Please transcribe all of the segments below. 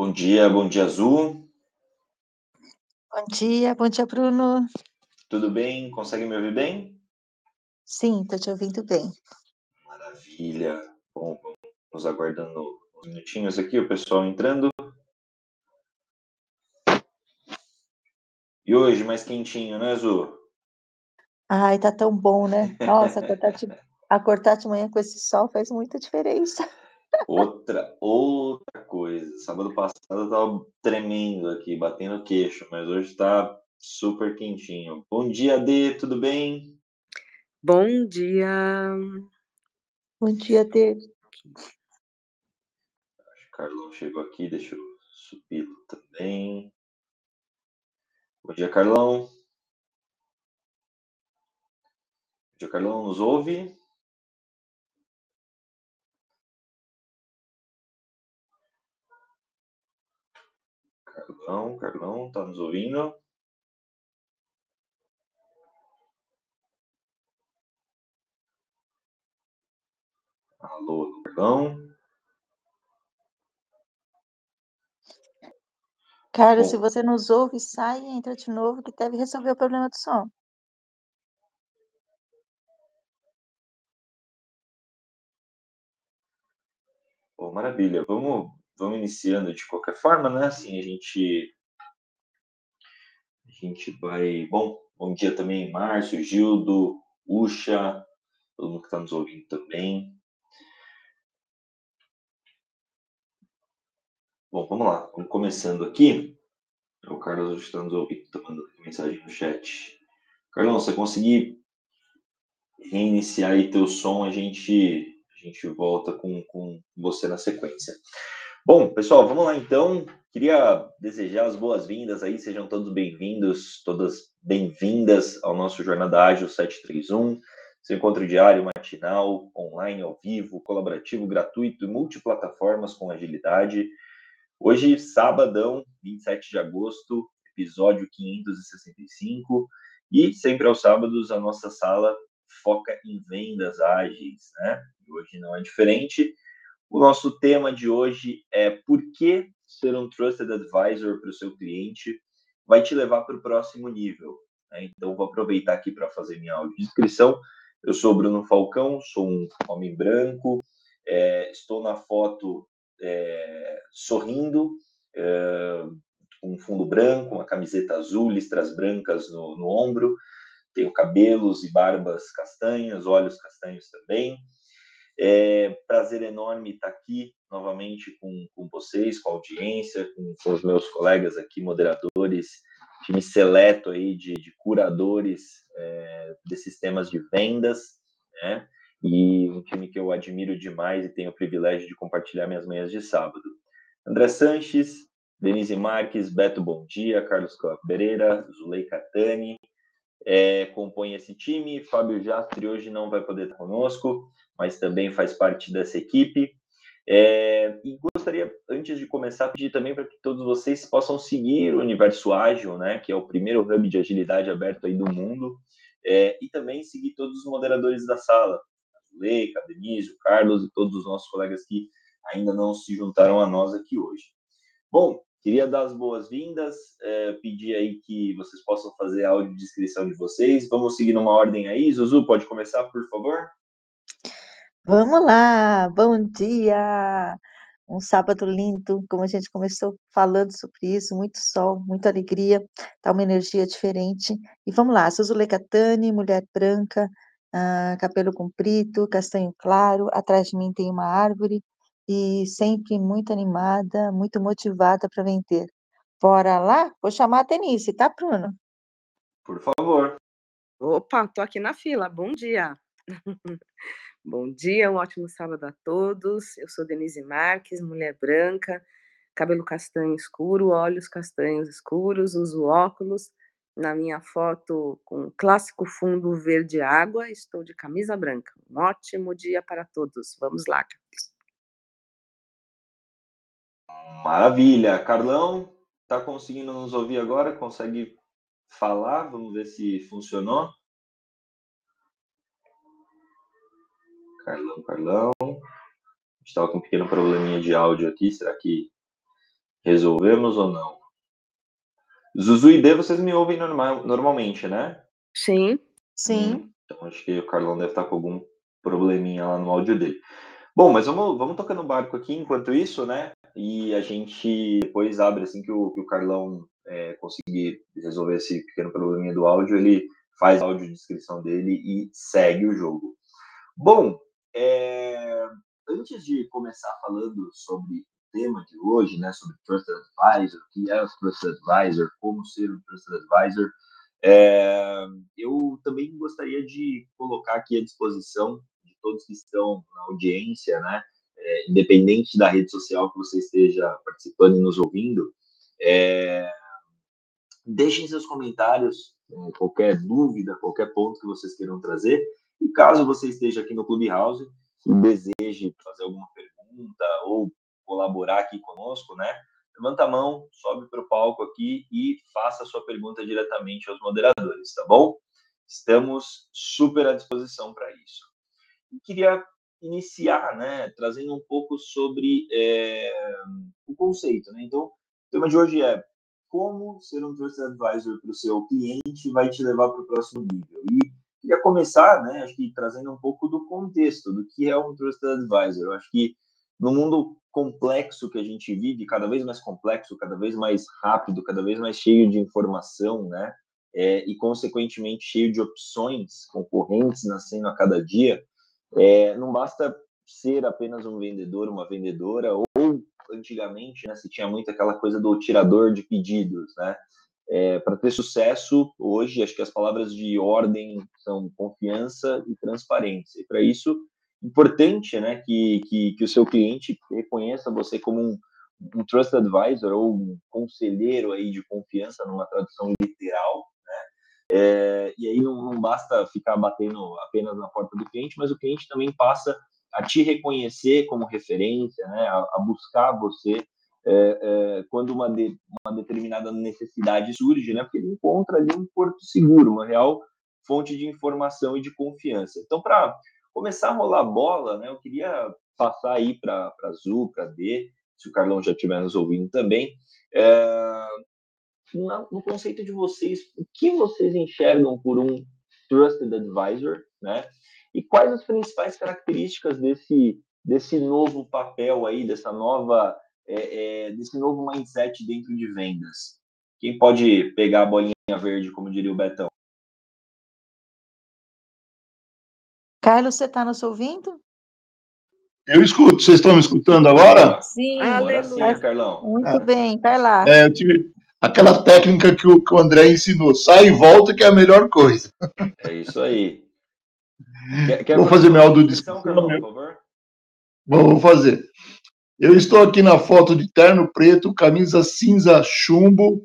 Bom dia, bom dia, Azul. Bom dia, bom dia, Bruno. Tudo bem? Consegue me ouvir bem? Sim, estou te ouvindo bem. Maravilha. Bom, vamos aguardando uns minutinhos aqui, o pessoal entrando. E hoje, mais quentinho, né, Azul? Ai, tá tão bom, né? Nossa, acordar de, acordar de manhã com esse sol faz muita diferença. Outra, outra coisa. Sábado passado eu tava tremendo aqui, batendo queixo, mas hoje tá super quentinho. Bom dia, Dê, tudo bem? Bom dia. Bom dia, Dê. Acho que o Carlão chegou aqui, deixa eu subir também. Bom dia, Carlão. Bom dia, Carlão, nos ouve? Carlão, Carlão, tá nos ouvindo? Alô, Carlão? Cara, Bom. se você nos ouve, sai e entra de novo, que deve resolver o problema do som. Pô, maravilha. Vamos, vamos iniciando de qualquer forma, né? Assim a gente a gente vai. Bom, bom dia também, Márcio, Gildo, Ucha, todo mundo que está nos ouvindo também. Bom, vamos lá, vamos começando aqui. O Carlos está nos ouvindo, está mandando mensagem no chat. Carlão, você conseguir reiniciar aí teu som, a gente, a gente volta com, com você na sequência. Bom, pessoal, vamos lá então. Queria desejar as boas-vindas aí, sejam todos bem-vindos, todas bem-vindas ao nosso Jornada Ágil 731, seu encontro diário, matinal, online, ao vivo, colaborativo, gratuito e multiplataformas com agilidade. Hoje, sabadão, 27 de agosto, episódio 565, e sempre aos sábados a nossa sala foca em vendas ágeis, né? Hoje não é diferente. O nosso tema de hoje é por que ser um trusted advisor para o seu cliente vai te levar para o próximo nível. Né? Então, vou aproveitar aqui para fazer minha audiodescrição. Eu sou Bruno Falcão, sou um homem branco, é, estou na foto é, sorrindo, é, com um fundo branco, uma camiseta azul, listras brancas no, no ombro, tenho cabelos e barbas castanhas, olhos castanhos também. É prazer enorme estar aqui novamente com, com vocês, com a audiência, com, com os meus colegas aqui, moderadores, time seleto aí de, de curadores é, desses temas de vendas, né? E um time que eu admiro demais e tenho o privilégio de compartilhar minhas manhãs de sábado. André Sanches, Denise Marques, Beto Bom Dia, Carlos Pereira, Zulei Catani, é, compõe esse time. Fábio Jastri hoje não vai poder estar conosco, mas também faz parte dessa equipe. É, e gostaria, antes de começar, pedir também para que todos vocês possam seguir o Universo Ágil, né, que é o primeiro hub de agilidade aberto aí do mundo, é, e também seguir todos os moderadores da sala, a Zuleika, a Denise, o Carlos e todos os nossos colegas que ainda não se juntaram a nós aqui hoje. Bom, Queria dar as boas-vindas, é, pedir aí que vocês possam fazer a audiodescrição de vocês. Vamos seguir numa ordem aí. Zuzu, pode começar, por favor? Vamos lá, bom dia! Um sábado lindo, como a gente começou falando sobre isso, muito sol, muita alegria, tá uma energia diferente. E vamos lá, Suzule Catani, mulher branca, ah, cabelo comprido, castanho claro, atrás de mim tem uma árvore, e sempre muito animada, muito motivada para vender. Bora lá? Vou chamar a Denise, tá, Bruno? Por favor. Opa, tô aqui na fila. Bom dia. Bom dia, um ótimo sábado a todos. Eu sou Denise Marques, mulher branca, cabelo castanho escuro, olhos castanhos escuros, uso óculos. Na minha foto com um clássico fundo verde água, estou de camisa branca. Um ótimo dia para todos. Vamos lá, Maravilha. Carlão, tá conseguindo nos ouvir agora? Consegue falar? Vamos ver se funcionou. Carlão, Carlão. A gente estava com um pequeno probleminha de áudio aqui. Será que Resolvemos ou não? Zuzu e D, vocês me ouvem normal, normalmente, né? Sim. Sim. Hum, então acho que o Carlão deve estar com algum probleminha lá no áudio dele. Bom, mas vamos, vamos tocando o barco aqui enquanto isso, né? E a gente depois abre assim que o, que o Carlão é, conseguir resolver esse pequeno probleminha do áudio, ele faz a audiodescrição dele e segue o jogo. Bom, é, antes de começar falando sobre o tema de hoje, né, sobre Trusted Advisor, o que é o Trusted Advisor, como ser um Trusted Advisor, é, eu também gostaria de colocar aqui à disposição todos que estão na audiência, né, é, independente da rede social que você esteja participando e nos ouvindo, é, deixem seus comentários, né, qualquer dúvida, qualquer ponto que vocês queiram trazer. E caso você esteja aqui no Clubhouse e deseje fazer alguma pergunta ou colaborar aqui conosco, né? Levanta a mão, sobe para o palco aqui e faça a sua pergunta diretamente aos moderadores, tá bom? Estamos super à disposição para isso. Queria iniciar, né, trazendo um pouco sobre é, o conceito, né? Então, o tema de hoje é como ser um trusted advisor para o seu cliente vai te levar para o próximo nível. E queria começar, né, acho que trazendo um pouco do contexto do que é um trusted advisor. Eu acho que no mundo complexo que a gente vive, cada vez mais complexo, cada vez mais rápido, cada vez mais cheio de informação, né, é, e consequentemente cheio de opções concorrentes nascendo a cada dia, é, não basta ser apenas um vendedor, uma vendedora, ou antigamente, né, se tinha muito aquela coisa do tirador de pedidos, né? É, para ter sucesso hoje, acho que as palavras de ordem são confiança e transparência. E para isso, importante, né, que, que, que, o seu cliente reconheça você como um, um trusted advisor ou um conselheiro aí de confiança, numa tradução literal? É, e aí não, não basta ficar batendo apenas na porta do cliente, mas o cliente também passa a te reconhecer como referência, né, a, a buscar você é, é, quando uma, de, uma determinada necessidade surge, né, porque ele encontra ali um porto seguro, uma real fonte de informação e de confiança. Então, para começar a rolar bola, né, eu queria passar aí para a Azul, para D, se o Carlão já estiver nos ouvindo também, é, no, no conceito de vocês, o que vocês enxergam por um trusted advisor, né? E quais as principais características desse, desse novo papel aí, dessa nova, é, é, desse novo mindset dentro de vendas? Quem pode pegar a bolinha verde, como diria o Betão? Carlos, você está nos ouvindo? Eu escuto. Vocês estão me escutando agora? Sim. Agora sim, Carlão. Muito é. bem, tá lá. É, eu tive aquela técnica que o, que o André ensinou. Sai e volta, que é a melhor coisa. É isso aí. Quer, quer vou fazer minha audiodescrição, por favor? Vou fazer. Eu estou aqui na foto de terno preto, camisa cinza chumbo,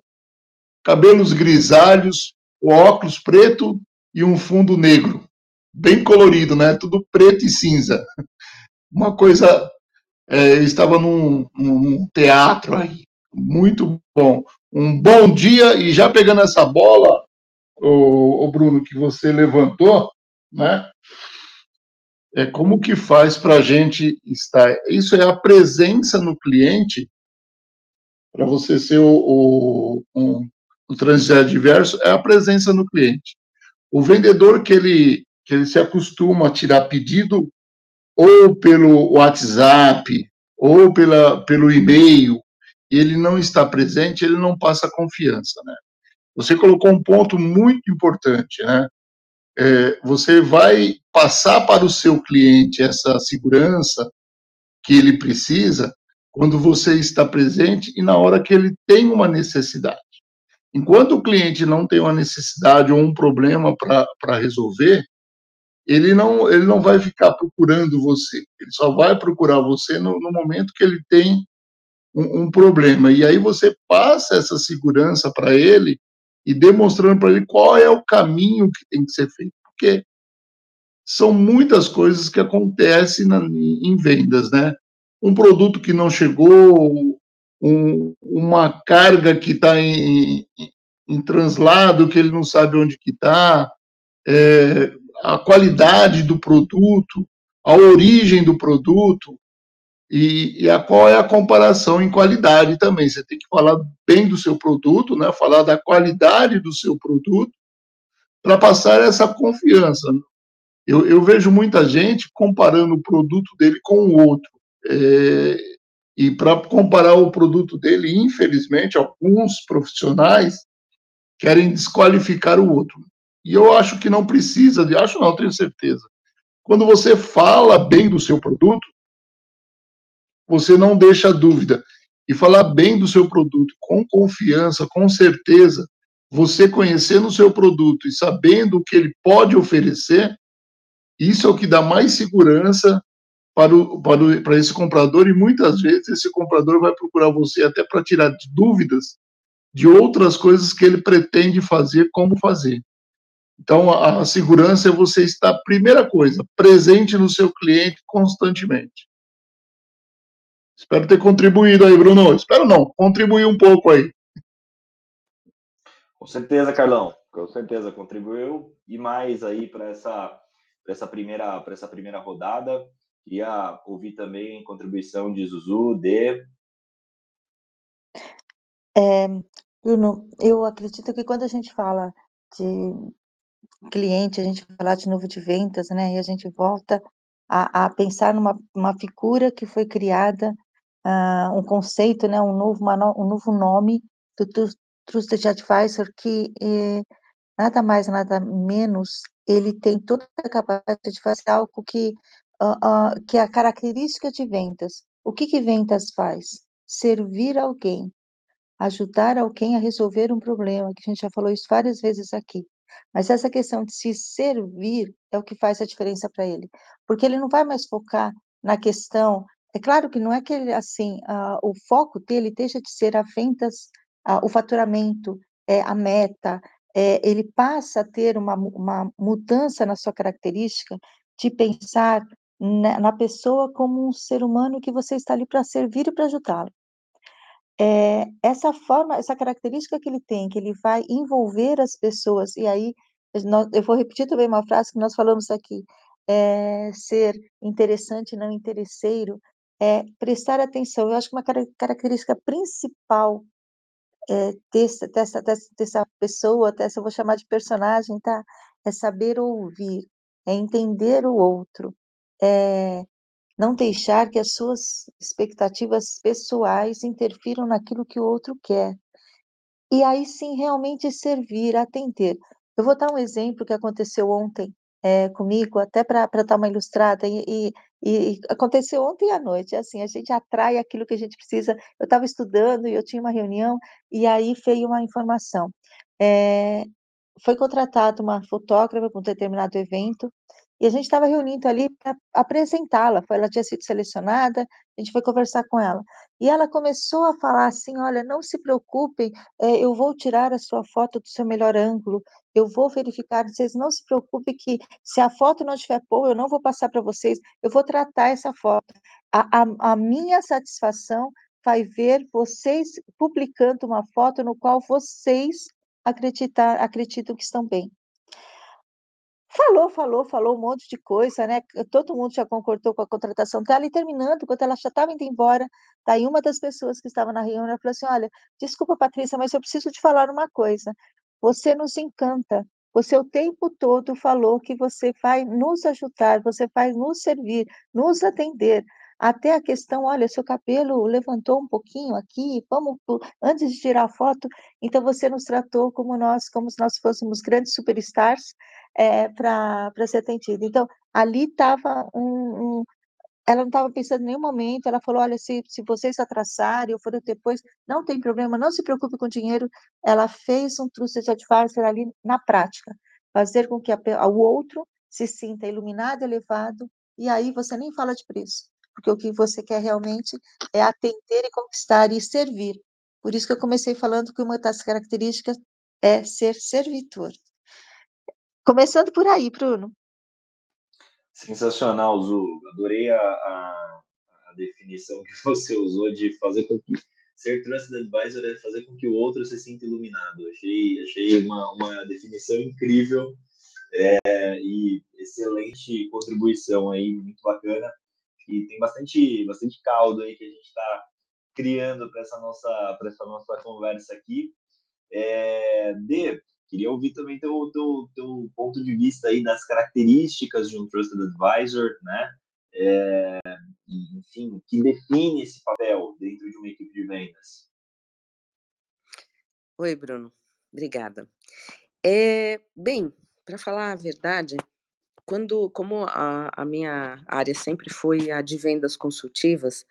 cabelos grisalhos, óculos preto e um fundo negro. Bem colorido, né? Tudo preto e cinza. Uma coisa. É, eu estava num, num teatro aí. Muito bom. Um bom dia, e já pegando essa bola, o, Bruno, que você levantou, né? É como que faz para a gente estar? Isso é a presença no cliente para você ser o, o, um, o trânsito adverso é a presença no cliente. O vendedor que ele que ele se acostuma a tirar pedido ou pelo WhatsApp ou pela, pelo e-mail, ele não está presente, ele não passa confiança, né? Você colocou um ponto muito importante, né? é, você vai passar para o seu cliente essa segurança que ele precisa quando você está presente e na hora que ele tem uma necessidade. Enquanto o cliente não tem uma necessidade ou um problema para resolver, ele não, ele não vai ficar procurando você. Ele só vai procurar você no, no momento que ele tem um, um, problema. E aí você passa essa segurança para ele e demonstrando para ele qual é o caminho que tem que ser feito, porque são muitas coisas que acontecem na, em vendas, né? Um produto que não chegou, um, uma carga que está em, em, translado, que ele não sabe onde que está, é, a qualidade do produto, a origem do produto. E, e a, qual é a comparação em qualidade também? Você tem que falar bem do seu produto, né? falar da qualidade do seu produto, para passar essa confiança. Eu, eu, vejo muita gente comparando o produto dele com o outro. É, e para comparar o produto dele, infelizmente, alguns profissionais querem desqualificar o outro. E eu acho que não precisa, de, acho não, tenho certeza. Quando você fala bem do seu produto, você não deixa dúvida. E falar bem do seu produto com confiança, com certeza, você conhecendo o seu produto e sabendo o que ele pode oferecer, isso é o que dá mais segurança para, o, para, o, para esse comprador, e muitas vezes esse comprador vai procurar você até para tirar dúvidas de outras coisas que ele pretende fazer, como fazer. Então, a, a segurança é você estar, primeira coisa, presente no seu cliente constantemente. Espero ter contribuído aí, Bruno. Espero não, contribuir um pouco aí. Com certeza, Carlão. Com certeza contribuiu e mais aí para essa essa primeira para essa primeira rodada. Queria ouvir também contribuição de Zuzu, de é, Bruno, eu acredito que quando a gente fala de cliente, a gente fala de novo de vendas, né? E a gente volta a, a pensar numa uma figura que foi criada uh, um conceito, né, um novo, uma, um novo nome do Trusted Advisor que eh, nada mais, nada menos, ele tem toda a capacidade de fazer algo que, uh, uh, que é a característica de vendas. O que, que vendas faz? Servir alguém, ajudar alguém a resolver um problema, que a gente já falou isso várias vezes aqui. Mas essa questão de se servir é o que faz a diferença para ele, porque ele não vai mais focar na questão é claro que não é que ele, assim, uh, o foco dele deixa de ser a vendas, uh, o faturamento, é, a meta, é, ele passa a ter uma, uma mudança na sua característica de pensar na, na pessoa como um ser humano que você está ali para servir e para ajudá-lo. É, essa forma, essa característica que ele tem, que ele vai envolver as pessoas, e aí eu vou repetir também uma frase que nós falamos aqui, é, ser interessante, não interesseiro, é prestar atenção. Eu acho que uma característica principal é, dessa, dessa, dessa, pessoa, dessa, vou chamar de personagem, tá? É saber ouvir, é entender o outro, é não deixar que as suas expectativas pessoais interfiram naquilo que o outro quer. E aí sim, realmente servir, atender. Eu vou dar um exemplo que aconteceu ontem é, comigo, até para dar uma ilustrada, e, e, e, aconteceu ontem à noite, assim, a gente atrai aquilo que a gente precisa. Eu estava estudando e eu tinha uma reunião, e aí veio uma informação. É, foi contratada uma fotógrafa para um determinado evento, e a gente estava reunindo ali para apresentá-la. Ela tinha sido selecionada, a gente foi conversar com ela. E ela começou a falar assim: olha, não se preocupem, é, eu vou tirar a sua foto do seu melhor ângulo, eu vou verificar, vocês não se preocupem que se a foto não estiver boa, eu não vou passar para vocês, eu vou tratar essa foto. A, a, a minha satisfação vai ver vocês publicando uma foto no qual vocês acreditar, acreditam que estão bem. Falou, falou, falou um monte de coisa, né? Todo mundo já concordou com a contratação dela e terminando, quando ela já estava indo embora, daí uma das pessoas que estava na reunião falou assim: Olha, desculpa, Patrícia, mas eu preciso te falar uma coisa. Você nos encanta. Você o tempo todo falou que você vai nos ajudar, você vai nos servir, nos atender. Até a questão, olha, seu cabelo levantou um pouquinho aqui, vamos antes de tirar a foto, então você nos tratou como nós, como se nós fôssemos grandes superstars é, para ser atendida. Então, ali estava um, um, ela não estava pensando em nenhum momento, ela falou, olha, se, se vocês atrasarem ou forem depois, não tem problema, não se preocupe com dinheiro, ela fez um trusted advisor ali na prática, fazer com que a, o outro se sinta iluminado, elevado, e aí você nem fala de preço, porque o que você quer realmente é atender e conquistar e servir. Por isso que eu comecei falando que uma das características é ser servitor. Começando por aí, Bruno. Sensacional, Zu. Adorei a, a, a, definição que você usou de fazer com que ser trusted advisor é fazer com que o outro se sinta iluminado. Achei, achei uma, uma definição incrível é, e excelente contribuição aí, muito bacana. E tem bastante, bastante caldo aí que a gente está criando para essa nossa para essa nossa conversa aqui. É, Dê, queria ouvir também teu, teu, teu ponto de vista aí das características de um trusted advisor, né? É, enfim, que define esse papel dentro de uma equipe de vendas. Oi, Bruno. Obrigada. É, bem, para falar a verdade, quando, como a, a, minha área sempre foi a de vendas consultivas,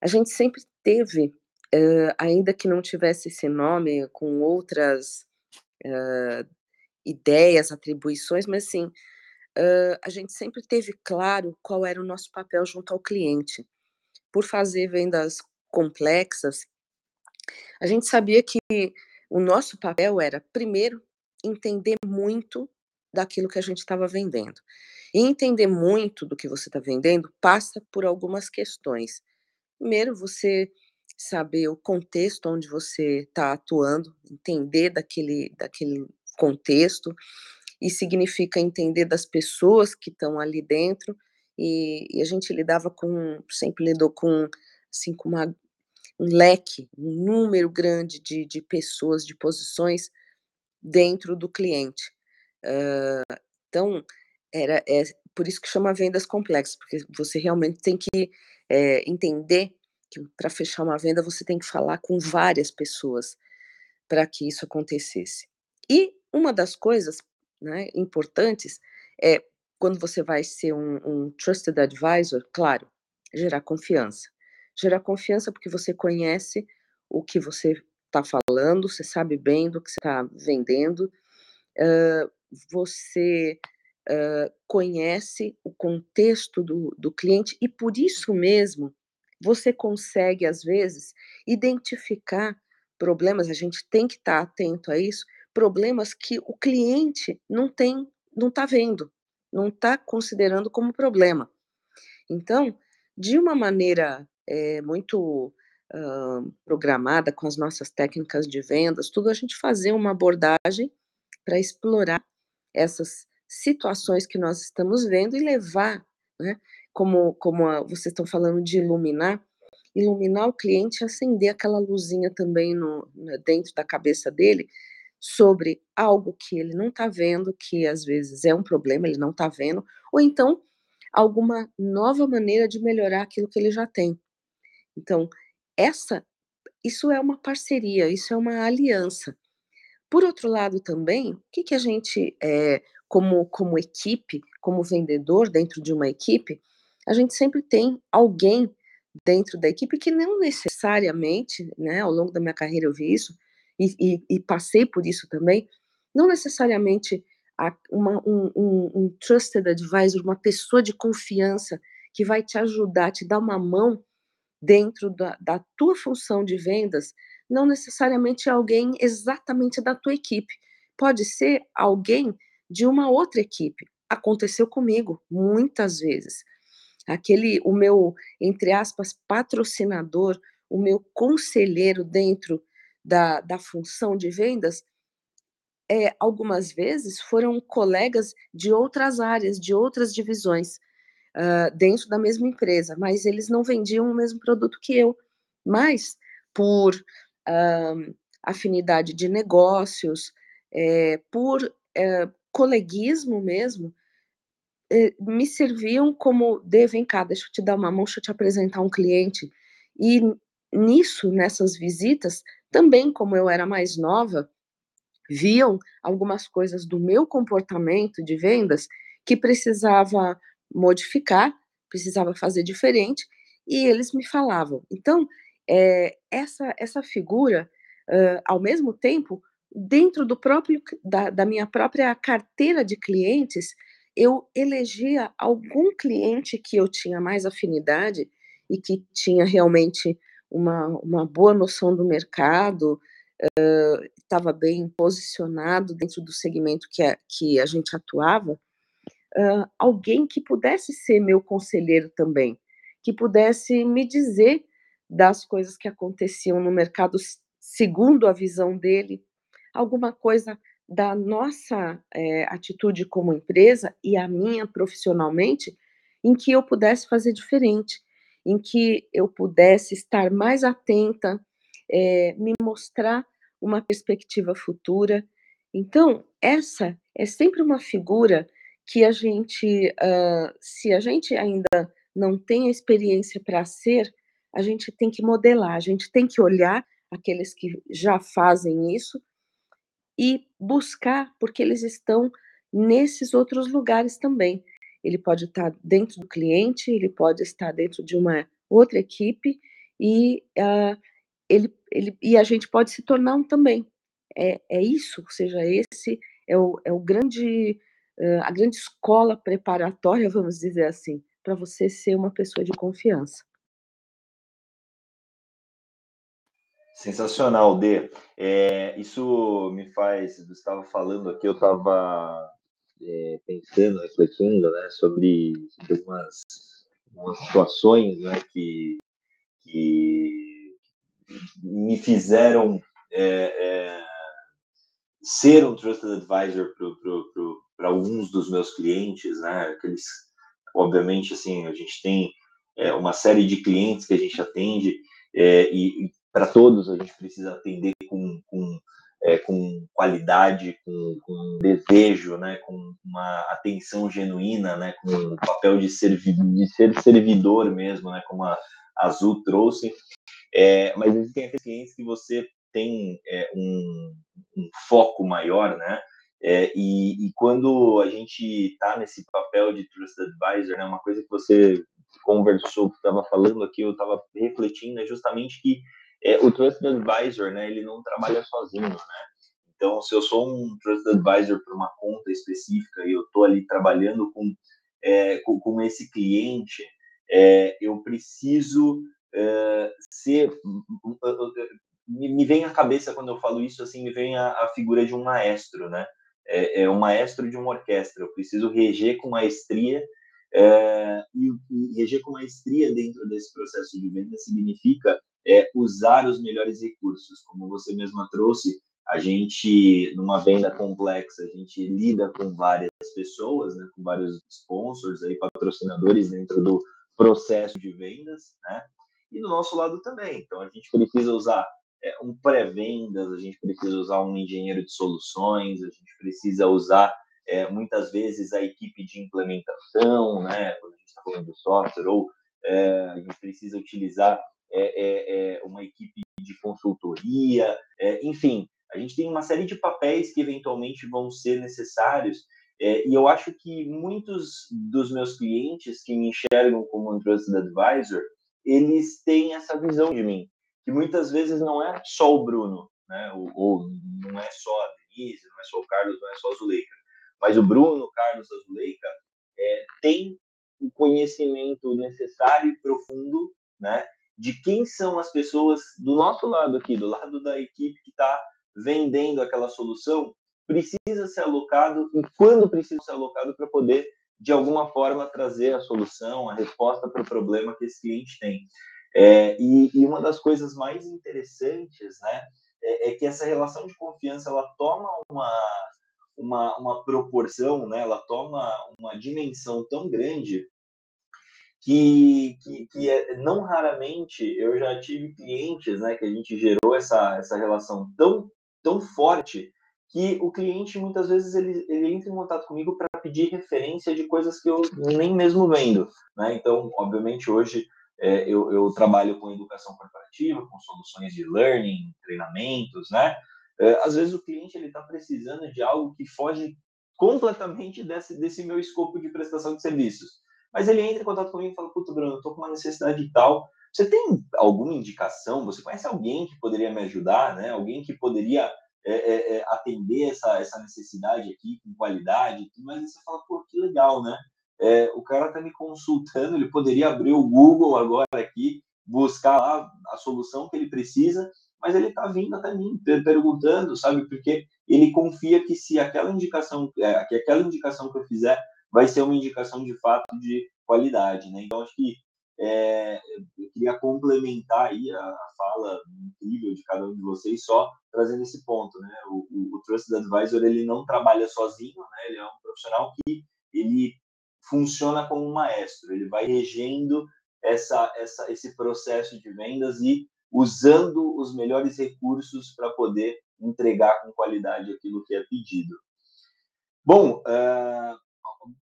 a gente sempre teve, uh, ainda que não tivesse esse nome, com outras uh, ideias, atribuições, mas sim, uh, a gente sempre teve claro qual era o nosso papel junto ao cliente. Por fazer vendas complexas, a gente sabia que o nosso papel era, primeiro, entender muito daquilo que a gente estava vendendo. E entender muito do que você está vendendo passa por algumas questões. Primeiro, você saber o contexto onde você está atuando, entender daquele, daquele contexto, e significa entender das pessoas que estão ali dentro, e, e, a gente lidava com, sempre lidou com, assim, com uma, um leque, um número grande de, de pessoas, de posições dentro do cliente. Então, era, é por isso que chama vendas complexas, porque você realmente tem que é, entender que para fechar uma venda você tem que falar com várias pessoas para que isso acontecesse. E uma das coisas né, importantes é quando você vai ser um, um trusted advisor, claro, gerar confiança. Gerar confiança porque você conhece o que você está falando, você sabe bem do que você está vendendo, uh, você uh, conhece o contexto do, do cliente e por isso mesmo você consegue, às vezes, identificar problemas, a gente tem que estar tá atento a isso, problemas que o cliente não tem, não está vendo, não está considerando como problema. Então, de uma maneira é, muito uh, programada com as nossas técnicas de vendas, tudo a gente fazer uma abordagem para explorar essas situações que nós estamos vendo e levar, né, como, como a, vocês estão falando de iluminar, iluminar o cliente, acender aquela luzinha também no, né, dentro da cabeça dele sobre algo que ele não está vendo, que às vezes é um problema, ele não está vendo, ou então alguma nova maneira de melhorar aquilo que ele já tem. Então, essa, isso é uma parceria, isso é uma aliança. Por outro lado, também, o que, que a gente, é, como, como equipe, como vendedor dentro de uma equipe, a gente sempre tem alguém dentro da equipe que não necessariamente, né, ao longo da minha carreira eu vi isso, e, e, e passei por isso também, não necessariamente uma, um, um, um trusted advisor, uma pessoa de confiança que vai te ajudar, te dar uma mão dentro da, da tua função de vendas, não necessariamente alguém exatamente da tua equipe. Pode ser alguém de uma outra equipe. Aconteceu comigo muitas vezes. Aquele, o meu, entre aspas, patrocinador, o meu conselheiro dentro da, da função de vendas, é, algumas vezes foram colegas de outras áreas, de outras divisões, uh, dentro da mesma empresa, mas eles não vendiam o mesmo produto que eu. Mas, por afinidade de negócios, é, por é, coleguismo mesmo, é, me serviam como, de, vem cá, deixa eu te dar uma mão, deixa eu te apresentar um cliente. E nisso, nessas visitas, também, como eu era mais nova, viam algumas coisas do meu comportamento de vendas que precisava modificar, precisava fazer diferente, e eles me falavam. Então, é, essa, essa figura, uh, ao mesmo tempo, dentro do próprio da, da minha própria carteira de clientes, eu elegia algum cliente que eu tinha mais afinidade e que tinha realmente uma, uma boa noção do mercado, estava uh, bem posicionado dentro do segmento que a, que a gente atuava, uh, alguém que pudesse ser meu conselheiro também, que pudesse me dizer das coisas que aconteciam no mercado segundo a visão dele, alguma coisa da nossa é, atitude como empresa e a minha profissionalmente em que eu pudesse fazer diferente, em que eu pudesse estar mais atenta, é, me mostrar uma perspectiva futura. Então, essa é sempre uma figura que a gente, uh, se a gente ainda não tem a experiência para ser, a gente tem que modelar, a gente tem que olhar aqueles que já fazem isso e buscar, porque eles estão nesses outros lugares também. Ele pode estar dentro do cliente, ele pode estar dentro de uma outra equipe e uh, ele, ele, e a gente pode se tornar um também. É, é isso, ou seja, esse é o, é o grande, uh, a grande escola preparatória, vamos dizer assim, para você ser uma pessoa de confiança. Sensacional, Dê. É, isso me faz, você estava falando aqui, eu estava é, pensando, refletindo né, sobre, sobre umas, umas situações né, que, que me fizeram é, é, ser um trusted advisor para alguns dos meus clientes, né? Aqueles, obviamente, assim, a gente tem é, uma série de clientes que a gente atende é, e para todos a gente precisa atender com, com, é, com qualidade, com, com, desejo, né? Com uma atenção genuína, né? Com o papel de, servi de ser servidor mesmo, né? Como a Azul trouxe. É, mas existem aqueles clientes que você tem é, um, um, foco maior, né? É, e, e, quando a gente está nesse papel de Trusted Advisor, né, uma coisa que você conversou, que estava falando aqui, eu estava refletindo, é justamente que é, o Trusted Advisor, né, ele não trabalha sozinho, né? Então, se eu sou um Trusted Advisor para uma conta específica e eu estou ali trabalhando com, é, com, com, esse cliente, é, eu preciso é, ser me, me, vem à cabeça quando eu falo isso, assim, me vem a, a figura de um maestro, né? É, é um maestro de uma orquestra. Eu preciso reger com maestria é, e, e, reger com maestria dentro desse processo de venda significa é, usar os melhores recursos. Como você mesma trouxe, a gente, numa venda complexa, a gente lida com várias pessoas, né, com vários sponsors, aí, patrocinadores dentro do processo de vendas, né? E do nosso lado também. Então, a gente precisa usar é, um pré-vendas, a gente precisa usar um engenheiro de soluções, a gente precisa usar é, muitas vezes a equipe de implementação, né, quando a gente está falando de software, ou é, a gente precisa utilizar é, é, é, uma equipe de consultoria, enfim, a gente tem uma série de papéis que eventualmente vão ser necessários, e eu acho que muitos dos meus clientes que me enxergam como um trusted advisor, eles têm essa visão de mim que muitas vezes não é só o Bruno, né? Ou, ou, não é só a Denise, não é só o Carlos, não é só a Zuleika. Mas o Bruno, o Carlos, a Zuleika é, tem o conhecimento necessário e profundo, né? De quem são as pessoas do nosso lado aqui, do lado da equipe que está vendendo aquela solução, precisa ser alocado e quando precisa ser alocado para poder, de alguma forma, trazer a solução, a resposta para o problema que esse cliente tem. É, e, e, uma das coisas mais interessantes, né, é, é, que essa relação de confiança ela toma uma, uma, uma proporção, né, ela toma uma dimensão tão grande que, que, que é, não raramente eu já tive clientes, né, que a gente gerou essa, essa relação tão, tão forte que o cliente muitas vezes ele, ele entra em contato comigo para pedir referência de coisas que eu nem mesmo vendo, né? Então, obviamente hoje é, eu, eu, trabalho com educação corporativa, com soluções de learning, treinamentos, né? É, às vezes o cliente ele está precisando de algo que foge completamente desse, desse meu escopo de prestação de serviços. Mas ele entra em contato comigo e fala, puta, Bruno, eu estou com uma necessidade tal. Você tem alguma indicação? Você conhece alguém que poderia me ajudar, né? Alguém que poderia é, é, é atender essa, essa necessidade aqui com qualidade? Mas você fala, pô, que legal, né? É, o cara está me consultando, ele poderia abrir o Google agora aqui, buscar lá a solução que ele precisa, mas ele está vindo até mim perguntando, sabe? Porque ele confia que se aquela indicação, é, que aquela indicação que eu fizer vai ser uma indicação de fato de qualidade, né? Então acho que é, eu queria complementar aí a, a, fala incrível de cada um de vocês, só trazendo esse ponto, né? O, o, o Trusted Advisor ele não trabalha sozinho, né? Ele é um profissional que ele funciona como um maestro, ele vai regendo essa, essa, esse processo de vendas e usando os melhores recursos para poder entregar com qualidade aquilo que é pedido. Bom, uh,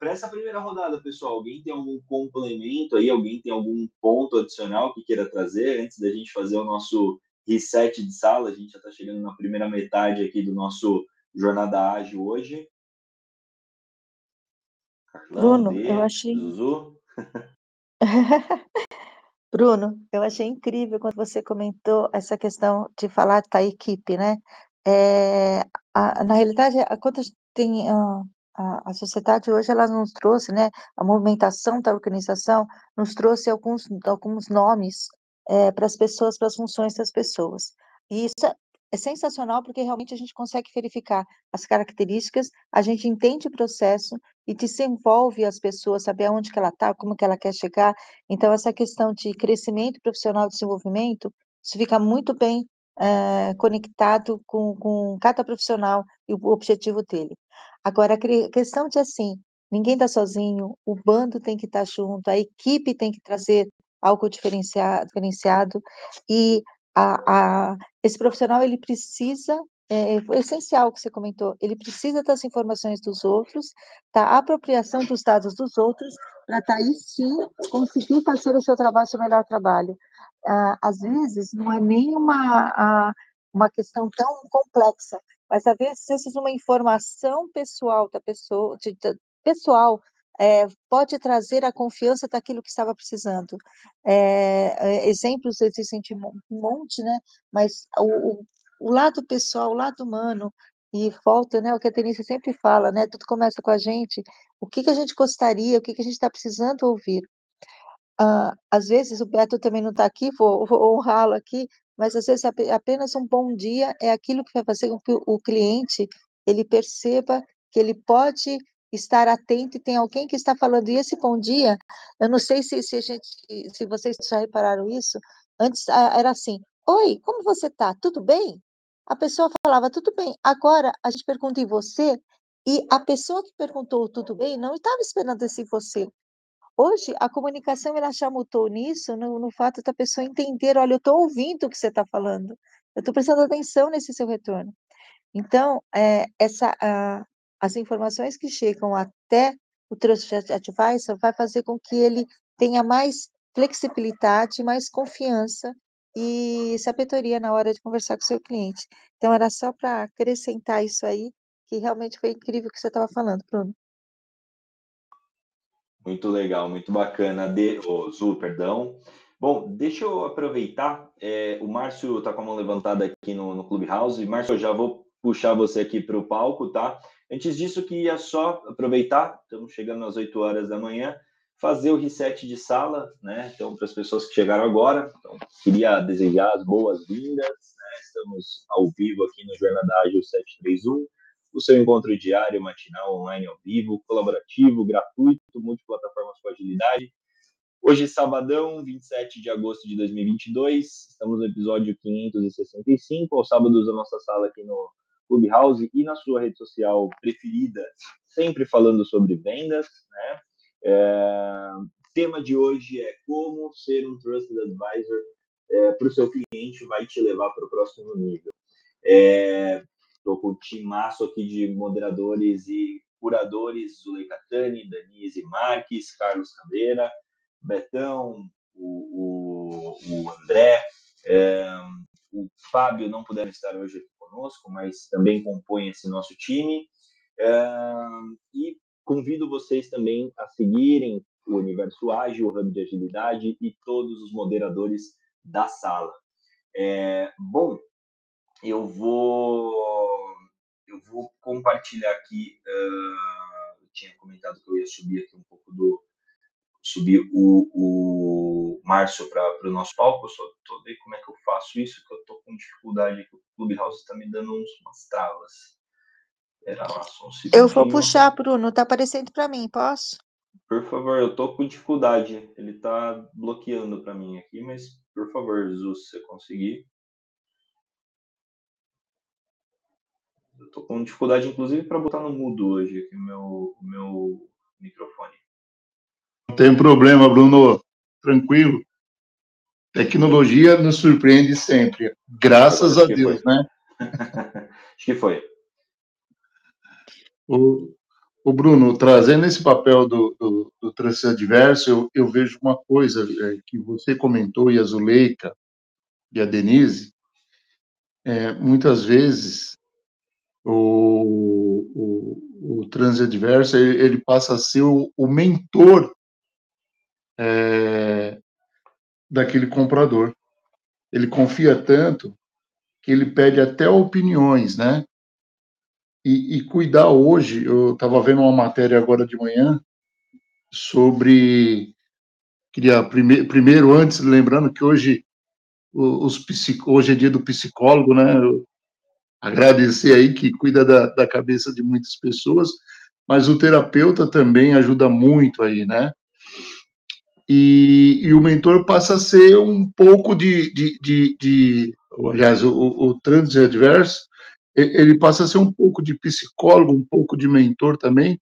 para essa primeira rodada, pessoal, alguém tem algum complemento aí? Alguém tem algum ponto adicional que queira trazer antes da gente fazer o nosso reset de sala? A gente já está chegando na primeira metade aqui do nosso Jornada Ágil hoje. Bruno, eu achei. Bruno, eu achei incrível quando você comentou essa questão de falar da equipe, né? É, a, na realidade, a, quando tem a, a, a, sociedade hoje, ela nos trouxe, né? A movimentação da organização nos trouxe alguns, alguns nomes é, para as pessoas, para as funções das pessoas. E isso é é sensacional porque realmente a gente consegue verificar as características, a gente entende o processo e desenvolve as pessoas, saber aonde que ela está, como que ela quer chegar. Então, essa questão de crescimento profissional, desenvolvimento, isso fica muito bem é, conectado com, com cada profissional e o objetivo dele. Agora, a questão de assim, ninguém está sozinho, o bando tem que estar tá junto, a equipe tem que trazer algo diferenciado, diferenciado e a, a, esse profissional ele precisa é, é essencial o que você comentou, ele precisa das informações dos outros, da apropriação dos dados dos outros, para estar tá aí sim conseguir fazer o seu trabalho, o seu melhor trabalho. Ah, às vezes não é nem uma, uma questão tão complexa, mas às vezes uma informação pessoal da pessoa, de, de, pessoal é, pode trazer a confiança daquilo que estava precisando. É, exemplos existem de um monte, né? Mas o, o, lado pessoal, o lado humano, e volta, né? O que a Denise sempre fala, né? Tudo começa com a gente. O que, que a gente gostaria, o que, que a gente está precisando ouvir. Ah, às vezes o Beto também não está aqui, vou, vou honrá-lo aqui, mas às vezes apenas um bom dia é aquilo que vai fazer com que o cliente ele perceba que ele pode estar atento e tem alguém que está falando, e esse bom dia, eu não sei se, se, a gente, se vocês já repararam isso, antes era assim, oi, como você está? Tudo bem? A pessoa falava, tudo bem. Agora, a gente pergunta em você, e a pessoa que perguntou tudo bem não estava esperando esse você. Hoje, a comunicação ela já mudou nisso, no, no fato da pessoa entender, olha, eu estou ouvindo o que você está falando, eu estou prestando atenção nesse seu retorno. Então, é, essa, a, as informações que chegam até o Trust Advisor vai fazer com que ele tenha mais flexibilidade, mais confiança e sabedoria na hora de conversar com o seu cliente. Então, era só para acrescentar isso aí, que realmente foi incrível o que você estava falando, Bruno. Muito legal, muito bacana. De... Oh, Zu, perdão. Bom, deixa eu aproveitar. É, o Márcio está com a mão levantada aqui no, no Clubhouse. Márcio, eu já vou puxar você aqui para o palco, tá? Antes disso, queria só aproveitar, estamos chegando às 8 horas da manhã, fazer o reset de sala, né? Então, para as pessoas que chegaram agora, então, queria desejar as boas-vindas, né? Estamos ao vivo aqui no Jornada Ágil 731, o seu encontro diário, matinal, online ao vivo, colaborativo, gratuito, multiplataformas com agilidade. Hoje, sabadão, 27 de agosto de 2022, estamos no episódio 565, aos sábados da nossa sala aqui no Clubhouse e na sua rede social preferida, sempre falando sobre vendas, né? É, tema de hoje é como ser um trusted advisor é, para o seu cliente vai te levar para o próximo nível. Estou é, com o timaço aqui de moderadores e curadores, Zulei Catani, Danise Marques, Carlos Cadeira, Betão, o, o, o André, é, o Fábio não puderam estar hoje aqui conosco, mas também compõem esse nosso time. e convido vocês também a seguirem o Universo Ágil, o Hub de Agilidade e todos os moderadores da sala. É, bom, eu vou eu vou compartilhar aqui. Uh, eu tinha comentado que eu ia subir aqui um pouco do subir o, o Márcio para o nosso palco, eu só estou vendo como é que eu faço isso, que eu estou com dificuldade aqui, o Clubhouse está me dando uns, umas travas. Era lá, só um eu vou puxar, Bruno, está aparecendo para mim, posso? Por favor, eu estou com dificuldade, ele está bloqueando para mim aqui, mas por favor, Jesus, se você conseguir. Estou com dificuldade, inclusive, para botar no mudo hoje aqui o meu, meu microfone. tem problema, Bruno. Tranquilo. Tecnologia nos surpreende sempre. Graças a Deus, foi. né? Acho que foi. O, o Bruno, trazendo esse papel do, do, do eu, eu, vejo uma coisa é, que você comentou, e a Zuleika e a Denise, é, muitas vezes o, o, o trânsito adverso ele passa a ser o, o mentor é, daquele comprador. Ele confia tanto que ele pede até opiniões, né? E, e cuidar hoje, eu estava vendo uma matéria agora de manhã sobre queria primeiro, primeiro antes lembrando que hoje os hoje é dia do psicólogo, né? Eu agradecer aí que cuida da, da cabeça de muitas pessoas, mas o terapeuta também ajuda muito aí, né? E, e, o mentor passa a ser um pouco de, de, de, de aliás, o, o trânsito adverso, ele passa a ser um pouco de psicólogo, um pouco de mentor também,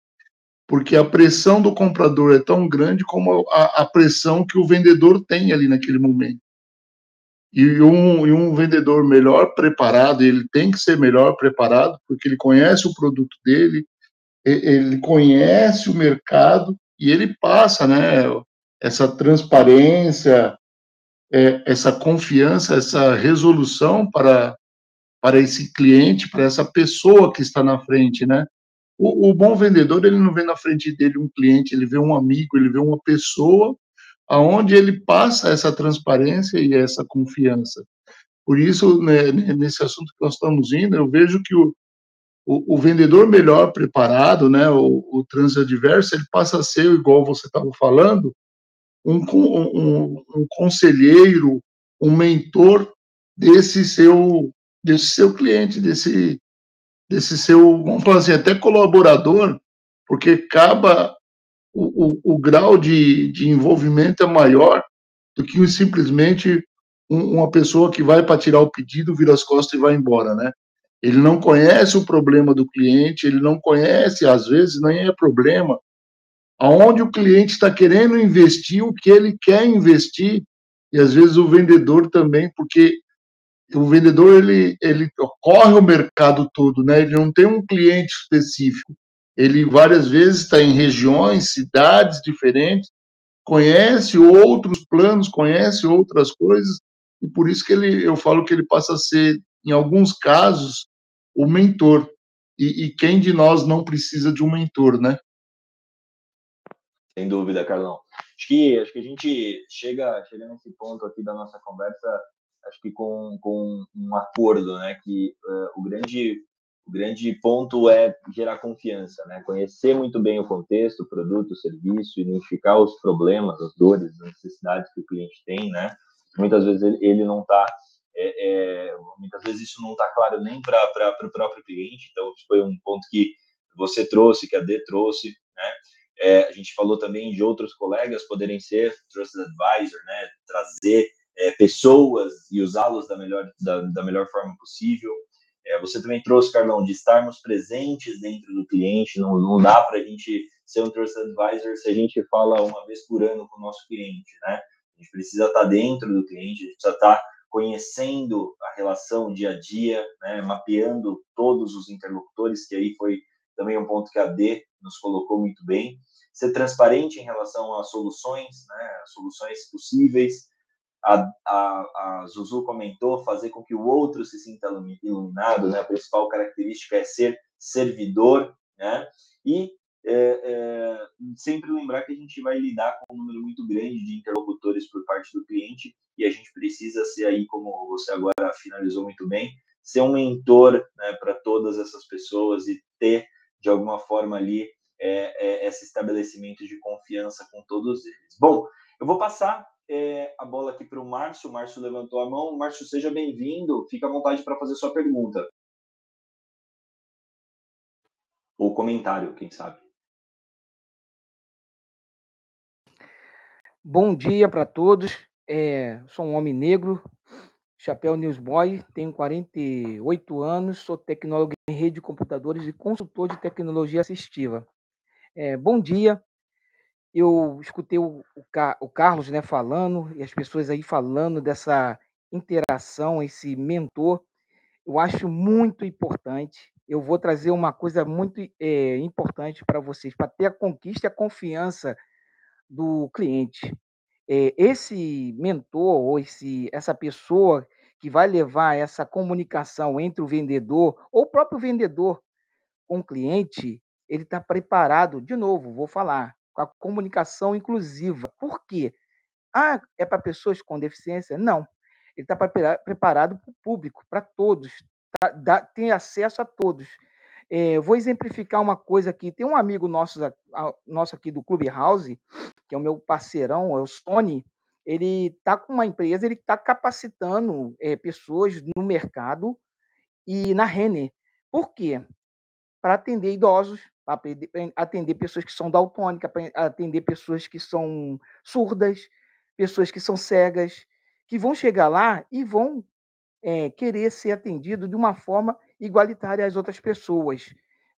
porque a pressão do comprador é tão grande como a, a pressão que o vendedor tem ali naquele momento. E um, e um vendedor melhor preparado, ele tem que ser melhor preparado, porque ele conhece o produto dele, ele conhece o mercado e ele passa, né? essa transparência, é, essa confiança, essa resolução para, para esse cliente, para essa pessoa que está na frente, né? O, o, bom vendedor, ele não vê na frente dele um cliente, ele vê um amigo, ele vê uma pessoa aonde ele passa essa transparência e essa confiança. Por isso, né, nesse assunto que nós estamos indo, eu vejo que o, o, o vendedor melhor preparado, né, o, o transadverso, ele passa a ser, igual você estava falando, um, um, um conselheiro, um mentor desse seu, desse seu cliente, desse, desse seu, vamos falar assim, até colaborador, porque acaba o, o, o grau de, de envolvimento é maior do que simplesmente um, uma pessoa que vai para tirar o pedido, vira as costas e vai embora, né? Ele não conhece o problema do cliente, ele não conhece, às vezes, nem é problema, aonde o cliente está querendo investir, o que ele quer investir, e às vezes o vendedor também, porque o vendedor ele, ele corre o mercado todo, né? Ele não tem um cliente específico. Ele várias vezes está em regiões, cidades diferentes, conhece outros planos, conhece outras coisas, e por isso que ele, eu falo que ele passa a ser, em alguns casos, o mentor. E, e quem de nós não precisa de um mentor, né? Sem dúvida, Carlão. Acho que, acho que a gente chega, chega nesse ponto aqui da nossa conversa, acho que com, com um acordo, né? Que uh, o, grande, o grande ponto é gerar confiança, né? Conhecer muito bem o contexto, o produto, o serviço, identificar os problemas, as dores, as necessidades que o cliente tem, né? Muitas vezes ele, não está é, é, muitas vezes isso não está claro nem para o próprio cliente, então foi um ponto que você trouxe, que a D trouxe, né? É, a gente falou também de outros colegas poderem ser trusted advisor, né? Trazer é, pessoas e usá-los da melhor, da, da, melhor forma possível. É, você também trouxe, Carlão, de estarmos presentes dentro do cliente. Não, não dá para a gente ser um trusted advisor se a gente fala uma vez por ano com o nosso cliente, né? A gente precisa estar dentro do cliente, a gente precisa estar conhecendo a relação dia a dia, né? mapeando todos os interlocutores, que aí foi também um ponto que a D nos colocou muito bem ser transparente em relação às soluções, né, soluções possíveis. A, a, a Zuzu comentou fazer com que o outro se sinta iluminado, né? A principal característica é ser servidor, né? E é, é, sempre lembrar que a gente vai lidar com um número muito grande de interlocutores por parte do cliente e a gente precisa ser aí, como você agora finalizou muito bem, ser um mentor né, para todas essas pessoas e ter de alguma forma ali é, é, esse estabelecimento de confiança com todos eles. Bom, eu vou passar é, a bola aqui para o Márcio. O Márcio levantou a mão. Márcio, seja bem-vindo. Fica à vontade para fazer sua pergunta. Ou comentário, quem sabe. Bom dia para todos. É, sou um homem negro, chapéu newsboy, tenho 48 anos, sou tecnólogo em rede de computadores e consultor de tecnologia assistiva. É, bom dia. Eu escutei o, o, o, Carlos né, falando, e as pessoas aí falando dessa interação, esse mentor, eu acho muito importante. Eu vou trazer uma coisa muito é, importante para vocês, para ter a conquista e a confiança do cliente. É, esse mentor ou esse, essa pessoa que vai levar essa comunicação entre o vendedor ou o próprio vendedor com o cliente, ele está preparado, de novo, vou falar, com a comunicação inclusiva. Por quê? Ah, é para pessoas com deficiência? Não. Ele está preparado para o público, para todos, tá, dá, tem acesso a todos. É, vou exemplificar uma coisa aqui. Tem um amigo nosso, nosso aqui do Clubhouse, que é o meu parceirão, é o Sony. Ele está com uma empresa, ele está capacitando é, pessoas no mercado e na Renner. Por quê? Para atender idosos, atender pessoas que são daltônicas, atender pessoas que são surdas, pessoas que são cegas, que vão chegar lá e vão é, querer ser atendido de uma forma igualitária às outras pessoas.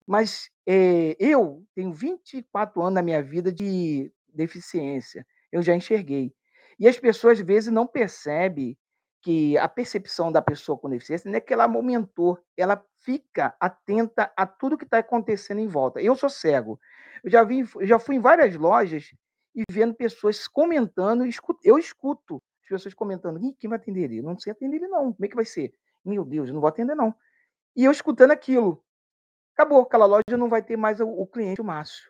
Mas é, eu tenho 24 anos na minha vida de deficiência, eu já enxerguei. E as pessoas, às vezes, não percebem que a percepção da pessoa com deficiência não é que ela aumentou, ela fica atenta a tudo que está acontecendo em volta. Eu sou cego. Eu já, vi, eu já fui em várias lojas e vendo pessoas comentando, eu escuto as pessoas comentando, quem vai atender ele? Não sei atender ele, não. Como é que vai ser? Meu Deus, eu não vou atender, não. E eu escutando aquilo. Acabou, aquela loja não vai ter mais o, o cliente, o Márcio.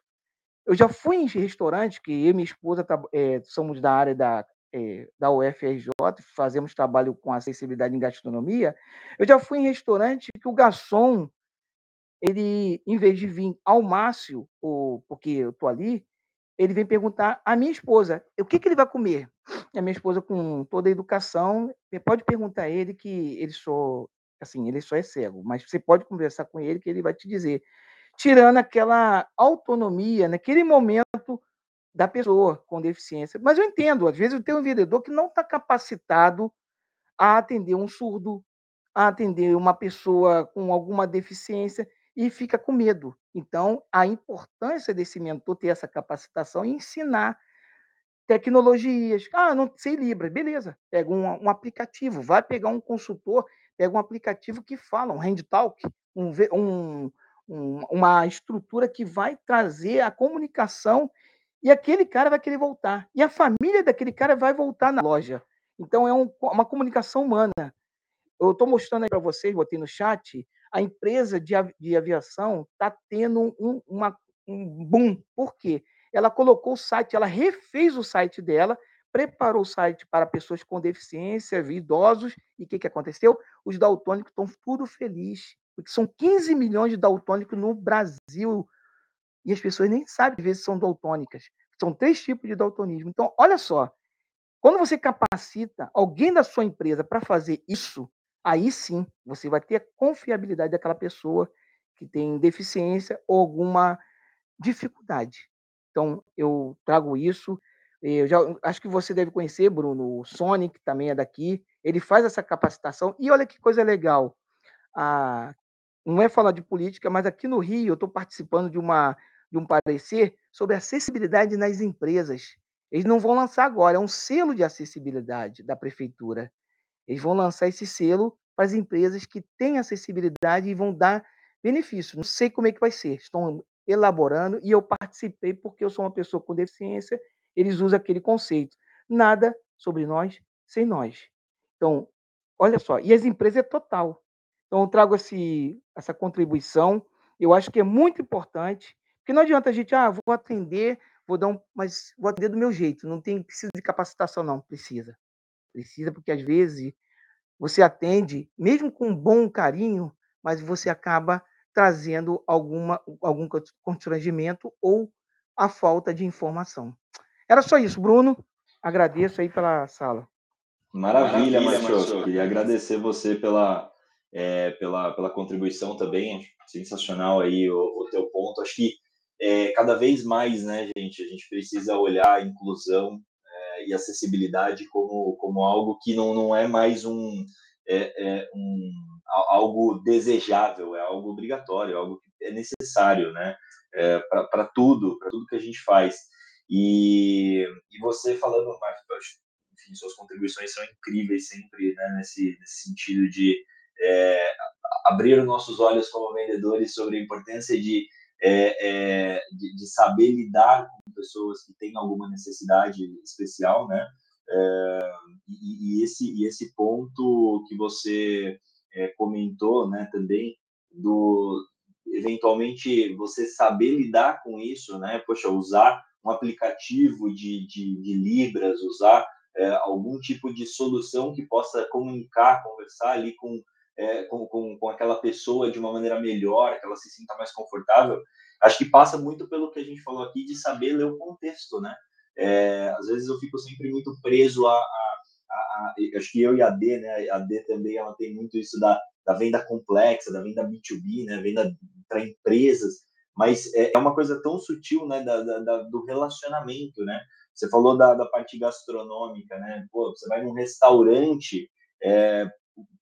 Eu já fui em restaurante, que eu e minha esposa é, somos da área da, é, da UFRJ, fazemos trabalho com acessibilidade em gastronomia. Eu já fui em restaurante que o garçom, ele, em vez de vir ao Márcio, ou, porque eu estou ali, ele vem perguntar à minha esposa o que, que ele vai comer. E a minha esposa, com toda a educação, pode perguntar a ele que ele só, assim, ele só é cego, mas você pode conversar com ele que ele vai te dizer, tirando aquela autonomia naquele momento da pessoa com deficiência. Mas eu entendo, às vezes eu tenho um vendedor que não está capacitado a atender um surdo, a atender uma pessoa com alguma deficiência e fica com medo. Então, a importância desse mentor ter essa capacitação e ensinar tecnologias. Ah, não sei Libras, beleza. Pega um, um, aplicativo, vai pegar um consultor, pega um aplicativo que fala, um HandTalk, um, um, um, uma estrutura que vai trazer a comunicação e aquele cara vai querer voltar. E a família daquele cara vai voltar na loja. Então, é um, uma comunicação humana. Eu estou mostrando aí para vocês, botei no chat, a empresa de, de aviação está tendo um, uma, um boom. Por quê? Ela colocou o site, ela refez o site dela, preparou o site para pessoas com deficiência, idosos, e o que, que aconteceu? Os daltônicos estão tudo felizes, porque são 15 milhões de daltônicos no Brasil, e as pessoas nem sabem, às vezes, são daltônicas. São três tipos de daltonismo. Então, olha só, quando você capacita alguém da sua empresa para fazer isso, aí sim você vai ter a confiabilidade daquela pessoa que tem deficiência ou alguma dificuldade. Então, eu trago isso. Eu já, acho que você deve conhecer, Bruno, o Sonic também é daqui. Ele faz essa capacitação. E olha que coisa legal. Ah, não é falar de política, mas aqui no Rio eu estou participando de, uma, de um parecer sobre acessibilidade nas empresas. Eles não vão lançar agora, é um selo de acessibilidade da prefeitura. Eles vão lançar esse selo para as empresas que têm acessibilidade e vão dar benefício. Não sei como é que vai ser. Estão elaborando e eu participei porque eu sou uma pessoa com deficiência. Eles usam aquele conceito. Nada sobre nós sem nós. Então, olha só. E as empresas é total. Então, eu trago esse, essa contribuição. Eu acho que é muito importante. Porque não adianta a gente, ah, vou atender, vou dar um, mas vou atender do meu jeito. Não tem precisa de capacitação, não. Precisa. Precisa, porque às vezes você atende, mesmo com bom carinho, mas você acaba trazendo alguma, algum constrangimento ou a falta de informação. Era só isso, Bruno. Agradeço aí pela sala. Maravilha, Márcio. Queria agradecer você pela, é, pela, pela contribuição também. Sensacional aí o, o teu ponto. Acho que é, cada vez mais, né, gente, a gente precisa olhar a inclusão e acessibilidade como, como algo que não, não é mais um, é, é um algo desejável, é algo obrigatório, é algo que é necessário, né? É, para tudo, para tudo que a gente faz. E, e você falando, Marcos, enfim, suas contribuições são incríveis sempre, né, nesse, nesse sentido de é, abrir os nossos olhos como vendedores sobre a importância de, é, é, de, de, saber lidar com pessoas que têm alguma necessidade especial, né? É, e, e, esse, e esse ponto que você é, comentou, né, também, do eventualmente você saber lidar com isso, né? Poxa, usar um aplicativo de, de, de Libras, usar é, algum tipo de solução que possa comunicar, conversar ali com, é, com, com, com, aquela pessoa de uma maneira melhor, que ela se sinta mais confortável. Acho que passa muito pelo que a gente falou aqui de saber ler o contexto, né? É, às vezes eu fico sempre muito preso a, a, a, a, acho que eu e a D, né? A D também ela tem muito isso da, da venda complexa, da venda B2B, né? Venda para empresas, mas é, é uma coisa tão sutil, né? Da, da, do relacionamento, né? Você falou da, da parte gastronômica, né? Pô, você vai num restaurante, é,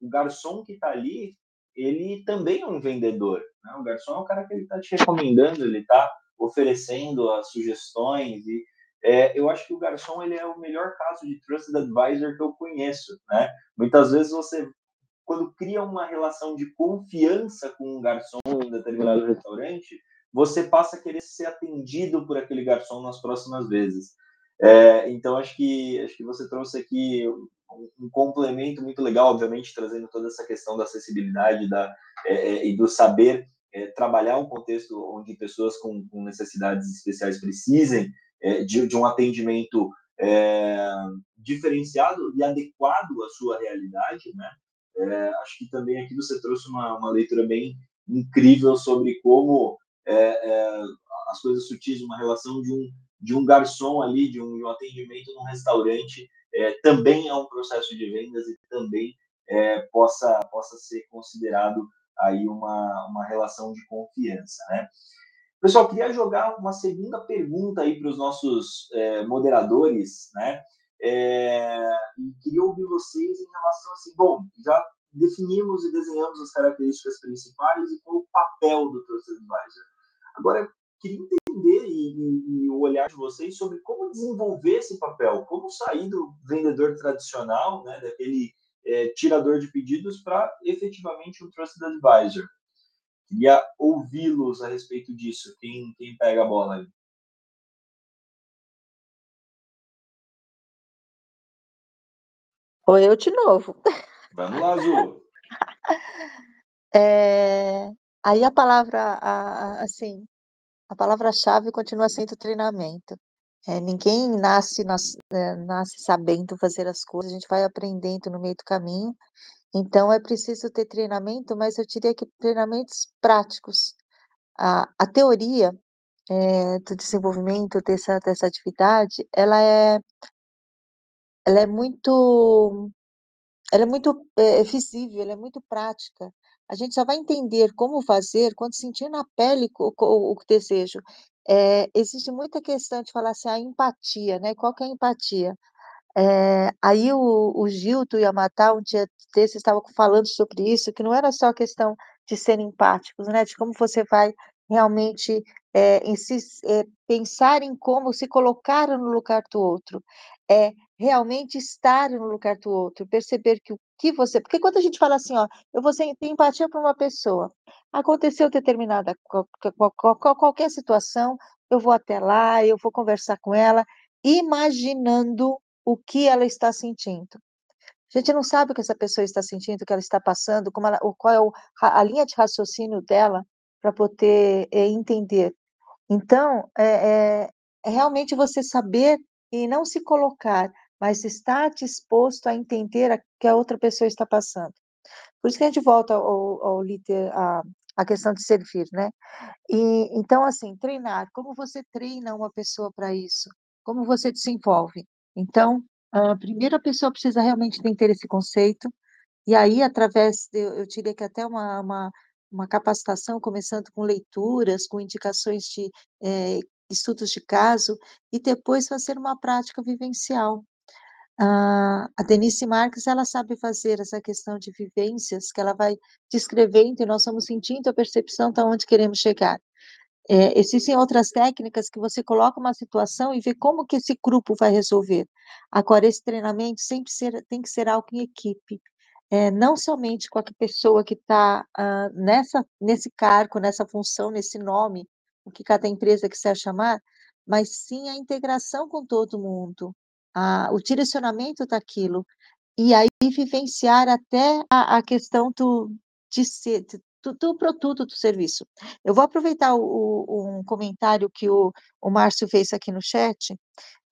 o garçom que está ali, ele também é um vendedor. Né? O garçom é o cara que ele está te recomendando, ele está oferecendo as sugestões e é, eu acho que o garçom ele é o melhor caso de trusted advisor que eu conheço, né? Muitas vezes você quando cria uma relação de confiança com um garçom em determinado restaurante, você passa a querer ser atendido por aquele garçom nas próximas vezes. É, então, acho que, acho que você trouxe aqui um, complemento muito legal, obviamente, trazendo toda essa questão da acessibilidade da, é, é, e do saber é, trabalhar um contexto onde pessoas com, com necessidades especiais precisem é, de, de, um atendimento é, diferenciado e adequado à sua realidade, né? acho que também aqui você trouxe uma, uma leitura bem incrível sobre como as coisas sutis, uma relação de um de um garçom ali, de um, de um atendimento num restaurante, é, também é um processo de vendas e também é, possa, possa ser considerado aí uma, uma relação de confiança, né? Pessoal, queria jogar uma segunda pergunta aí para os nossos é, moderadores, né? É, e queria ouvir vocês em relação assim, bom, já definimos e desenhamos as características principais e qual o papel do Trusted Advisor. Agora, queria entender e, e, o olhar de vocês sobre como desenvolver esse papel, como sair do vendedor tradicional, né, daquele é, tirador de pedidos, para efetivamente um trusted advisor. Queria ouvi-los a respeito disso. Quem, quem pega a bola aí? Ou eu de novo. Vamos lá, Azul. É, aí a palavra, assim, a palavra-chave continua sendo treinamento. É, ninguém nasce, nasce, é, nasce sabendo fazer as coisas, a gente vai aprendendo no meio do caminho. Então, é preciso ter treinamento, mas eu diria que treinamentos práticos. A, a teoria é, do desenvolvimento dessa, dessa atividade, ela é, ela é muito, ela é muito é, visível, ela é muito prática. A gente só vai entender como fazer quando sentir na pele o, o, o desejo. É, existe muita questão de falar assim, a empatia, né? Qual que é a empatia? É, aí o, o Gilto e a Matar, um dia desses, estavam falando sobre isso, que não era só questão de ser empáticos, né? De como você vai realmente é, em si, é, pensar em como se colocar no lugar do outro. É realmente estar no lugar do outro, perceber que o que você. Porque quando a gente fala assim, ó, eu vou ter empatia para uma pessoa, aconteceu determinada qualquer situação, eu vou até lá, eu vou conversar com ela, imaginando o que ela está sentindo. A gente não sabe o que essa pessoa está sentindo, o que ela está passando, como ela, qual é a linha de raciocínio dela para poder é, entender. Então, é, é, é realmente você saber e não se colocar, mas estar disposto a entender o que a outra pessoa está passando. Por isso que a gente volta ao, ao líder, a, a questão de servir, né? E, então, assim, treinar. Como você treina uma pessoa para isso? Como você desenvolve? Então, a primeira pessoa precisa realmente ter esse conceito, e aí, através, de, eu diria que até uma, uma, uma capacitação, começando com leituras, com indicações de é, estudos de caso, e depois fazer uma prática vivencial. Ah, a Denise Marques, ela sabe fazer essa questão de vivências, que ela vai descrevendo e nós vamos sentindo a percepção de onde queremos chegar. É, existem outras técnicas que você coloca uma situação e vê como que esse grupo vai resolver. Agora, esse treinamento sempre ser, tem que ser algo em equipe, é, não somente com a pessoa que está ah, nesse cargo, nessa função, nesse nome, o que cada empresa quiser chamar, mas sim a integração com todo mundo, o direcionamento daquilo, e aí vivenciar até a, a questão do, de ser, do, do, produto, do serviço. Eu vou aproveitar o, o, um comentário que o, o Márcio fez aqui no chat,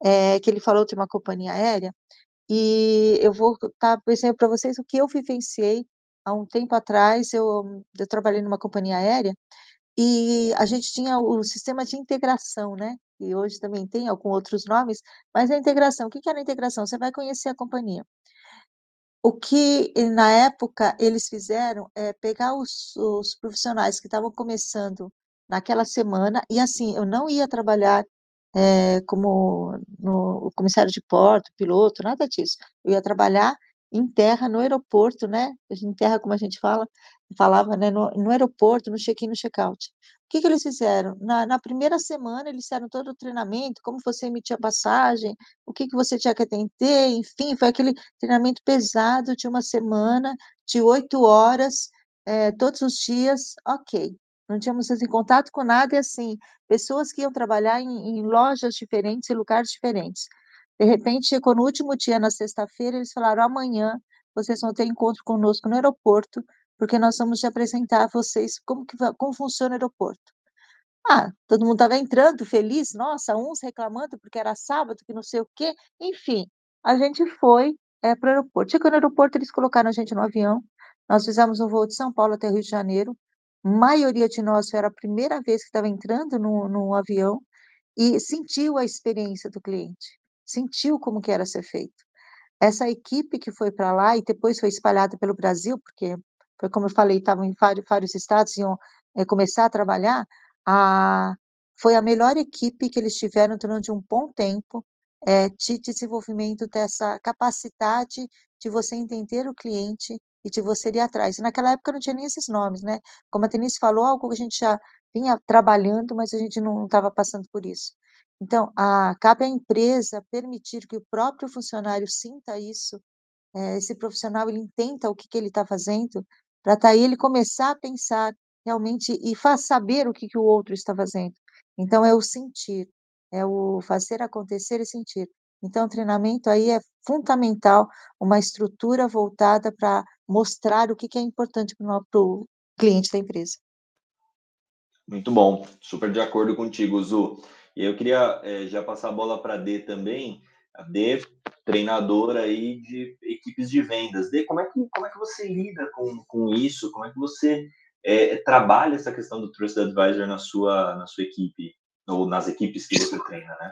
é, que ele falou de uma companhia aérea, e eu vou estar por exemplo, para vocês o que eu vivenciei há um tempo atrás, eu, eu trabalhei numa companhia aérea, e a gente tinha o sistema de integração, né? E hoje também tem com outros nomes, mas a integração, o que era a integração? Você vai conhecer a companhia. O que na época eles fizeram é pegar os, os profissionais que estavam começando naquela semana, e assim, eu não ia trabalhar é, como no comissário de porto, piloto, nada disso. Eu ia trabalhar em terra, no aeroporto, né? Em terra, como a gente fala, falava, né? No, no aeroporto, no check-in, no check-out. O que, que eles fizeram? Na, na, primeira semana, eles fizeram todo o treinamento, como você emitia passagem, o que, que você tinha que atender, enfim, foi aquele treinamento pesado de uma semana, de oito horas, é, todos os dias, ok. Não tínhamos em contato com nada, e assim, pessoas que iam trabalhar em, em lojas diferentes, em lugares diferentes. De repente, chegou no último dia, na sexta-feira, eles falaram: amanhã vocês vão ter encontro conosco no aeroporto, porque nós vamos te apresentar a vocês como, que, como funciona o aeroporto. Ah, todo mundo estava entrando feliz, nossa, uns reclamando porque era sábado, que não sei o quê. Enfim, a gente foi é, para o aeroporto. Chegou no aeroporto, eles colocaram a gente no avião. Nós fizemos um voo de São Paulo até Rio de Janeiro. Maioria de nós era a primeira vez que estava entrando no, avião e sentiu a experiência do cliente sentiu como que era ser feito. Essa equipe que foi para lá e depois foi espalhada pelo Brasil, porque foi como eu falei, estavam em vários, vários estados, iam é, começar a trabalhar, a, foi a melhor equipe que eles tiveram durante um bom tempo é, de desenvolvimento dessa capacidade de você entender o cliente e de você ir atrás. naquela época não tinha nem esses nomes, né? Como a Denise falou, algo que a gente já vinha trabalhando, mas a gente não estava passando por isso. Então, a cabe à empresa permitir que o próprio funcionário sinta isso, eh, esse profissional ele entenda o que que ele está fazendo, para daí ele começar a pensar realmente e faz saber o que que o outro está fazendo. Então é o sentir, é o fazer acontecer e sentir. Então o treinamento aí é fundamental, uma estrutura voltada para mostrar o que que é importante para o cliente da empresa. Muito bom, super de acordo contigo, Zu. E eu queria é, já passar a bola para a D também, a D, treinadora aí de equipes de vendas. D, como é que, como é que você lida com, com isso? Como é que você é, trabalha essa questão do Trusted Advisor na sua, na sua equipe, ou nas equipes que você treina, né?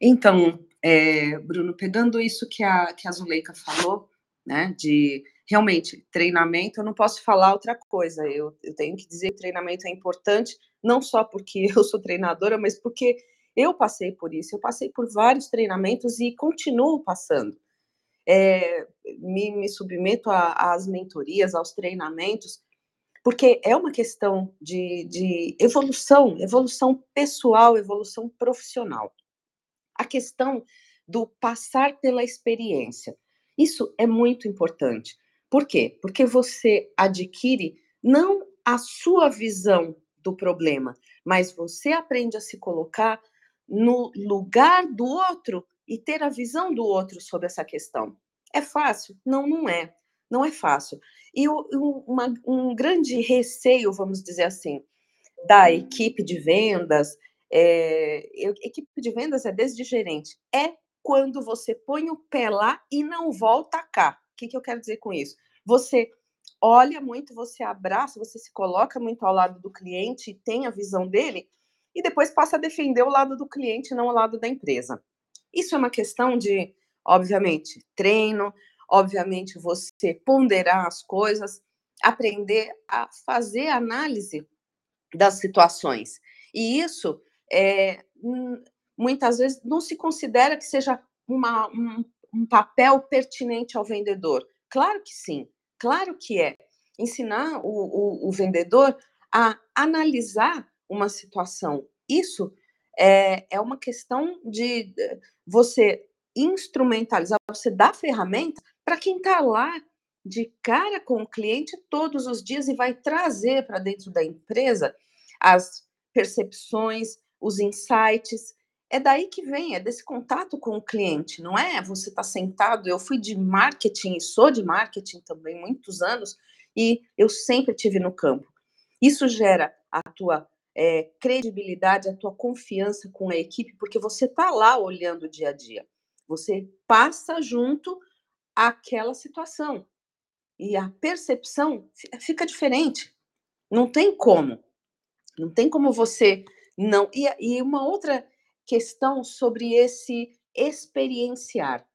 Então, é, Bruno, pegando isso que a, que a Zuleika falou, né, de realmente, treinamento, eu não posso falar outra coisa. Eu, eu tenho que dizer que treinamento é importante, não só porque eu sou treinadora, mas porque eu passei por isso. Eu passei por vários treinamentos e continuo passando. É, me, me, submeto às mentorias, aos treinamentos, porque é uma questão de, de evolução, evolução pessoal, evolução profissional. A questão do passar pela experiência. Isso é muito importante. Por quê? Porque você adquire não a sua visão do problema, mas você aprende a se colocar no lugar do outro e ter a visão do outro sobre essa questão. É fácil? Não, não é. Não é fácil. E uma, um grande receio, vamos dizer assim, da equipe de vendas, é, equipe de vendas é desde gerente, é quando você põe o pé lá e não volta cá. O que, que eu quero dizer com isso? Você olha muito, você abraça, você se coloca muito ao lado do cliente e tem a visão dele, e depois passa a defender o lado do cliente, não o lado da empresa. Isso é uma questão de, obviamente, treino, obviamente, você ponderar as coisas, aprender a fazer análise das situações. E isso é, muitas vezes não se considera que seja uma, um, um papel pertinente ao vendedor. Claro que sim, claro que é. Ensinar o, o, o vendedor a analisar uma situação. Isso é, é uma questão de você instrumentalizar, você dar ferramenta para quem está lá de cara com o cliente todos os dias e vai trazer para dentro da empresa as percepções, os insights. É daí que vem, é desse contato com o cliente, não é? Você está sentado. Eu fui de marketing sou de marketing também muitos anos e eu sempre tive no campo. Isso gera a tua é, credibilidade, a tua confiança com a equipe, porque você está lá olhando o dia a dia. Você passa junto àquela situação. E a percepção fica diferente. Não tem como. Não tem como você não. E, e uma outra questão sobre esse experienciar.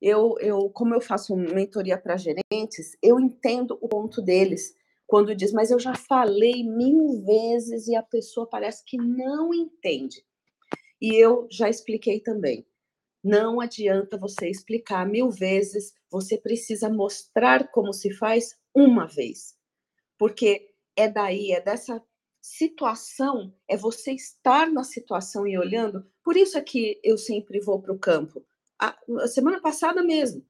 Eu, eu, como eu faço mentoria para gerentes, eu entendo o ponto deles quando diz, mas eu já falei mil vezes e a pessoa parece que não entende. E eu já expliquei também. Não adianta você explicar mil vezes, você precisa mostrar como se faz uma vez. Porque é daí, é dessa situação, é você estar na situação e olhando. Por isso é que eu sempre vou para o campo. A, a, semana passada mesmo,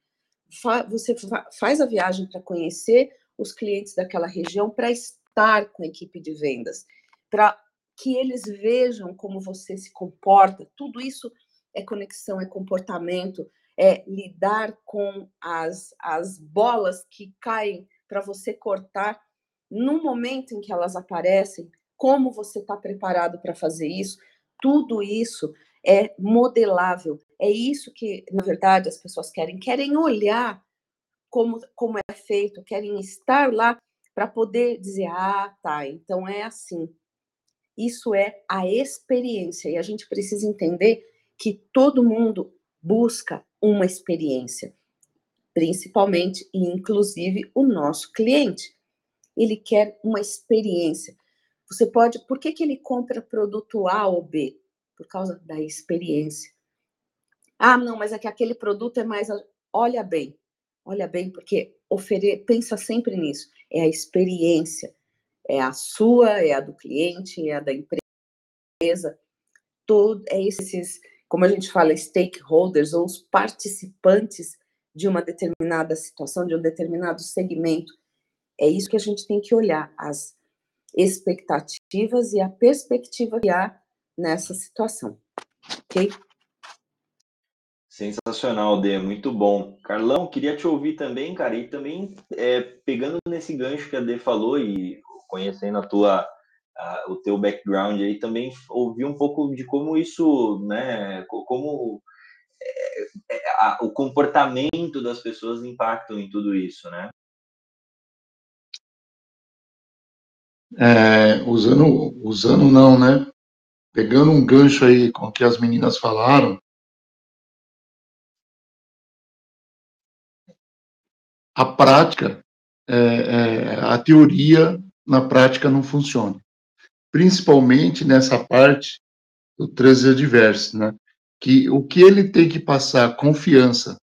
fa, você fa, faz a viagem para conhecer os clientes daquela região para estar com a equipe de vendas, para que eles vejam como você se comporta. Tudo isso é conexão, é comportamento, é lidar com as, as bolas que caem para você cortar no momento em que elas aparecem, como você está preparado para fazer isso. Tudo isso é modelável. É isso que, na verdade, as pessoas querem. Querem olhar como, como é feito, querem estar lá para poder dizer, ah, tá, então é assim. Isso é a experiência, e a gente precisa entender que todo mundo busca uma experiência, principalmente e inclusive o nosso cliente. Ele quer uma experiência. Você pode, por que, que ele compra produto A ou B? Por causa da experiência. Ah, não, mas é que aquele produto é mais. Olha bem, Olha bem, porque ofere... pensa sempre nisso. É a experiência. É a sua, é a do cliente, é a da empresa. Todo, é esses, como a gente fala, stakeholders ou os participantes de uma determinada situação, de um determinado segmento. É isso que a gente tem que olhar, as expectativas e a perspectiva que há nessa situação. Ok? Sensacional, Dê, muito bom. Carlão, queria te ouvir também, cara, e também é, pegando nesse gancho que a Dê falou e conhecendo a tua, a, o teu background aí, também ouvir um pouco de como isso, né, como é, é, a, o comportamento das pessoas impactam em tudo isso, né? É, usando, usando não, né? Pegando um gancho aí com o que as meninas falaram, a prática, é, é, a teoria na prática não funciona. Principalmente nessa parte do trânsito adverso, né? Que o que ele tem que passar confiança.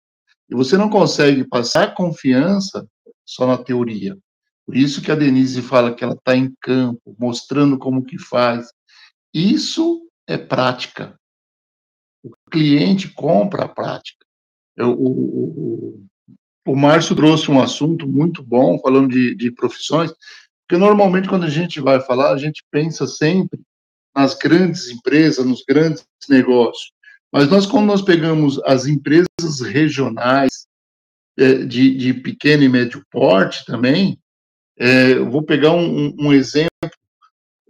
E você não consegue passar confiança só na teoria. Por isso que a Denise fala que ela está em campo, mostrando como que faz. Isso é prática. O cliente compra a prática. Eu, o, o, o Márcio trouxe um assunto muito bom, falando de, de profissões, porque normalmente quando a gente vai falar, a gente pensa sempre nas grandes empresas, nos grandes negócios. Mas nós, quando nós pegamos as empresas regionais, é, de, de pequeno e médio porte também, é, vou pegar um, um exemplo,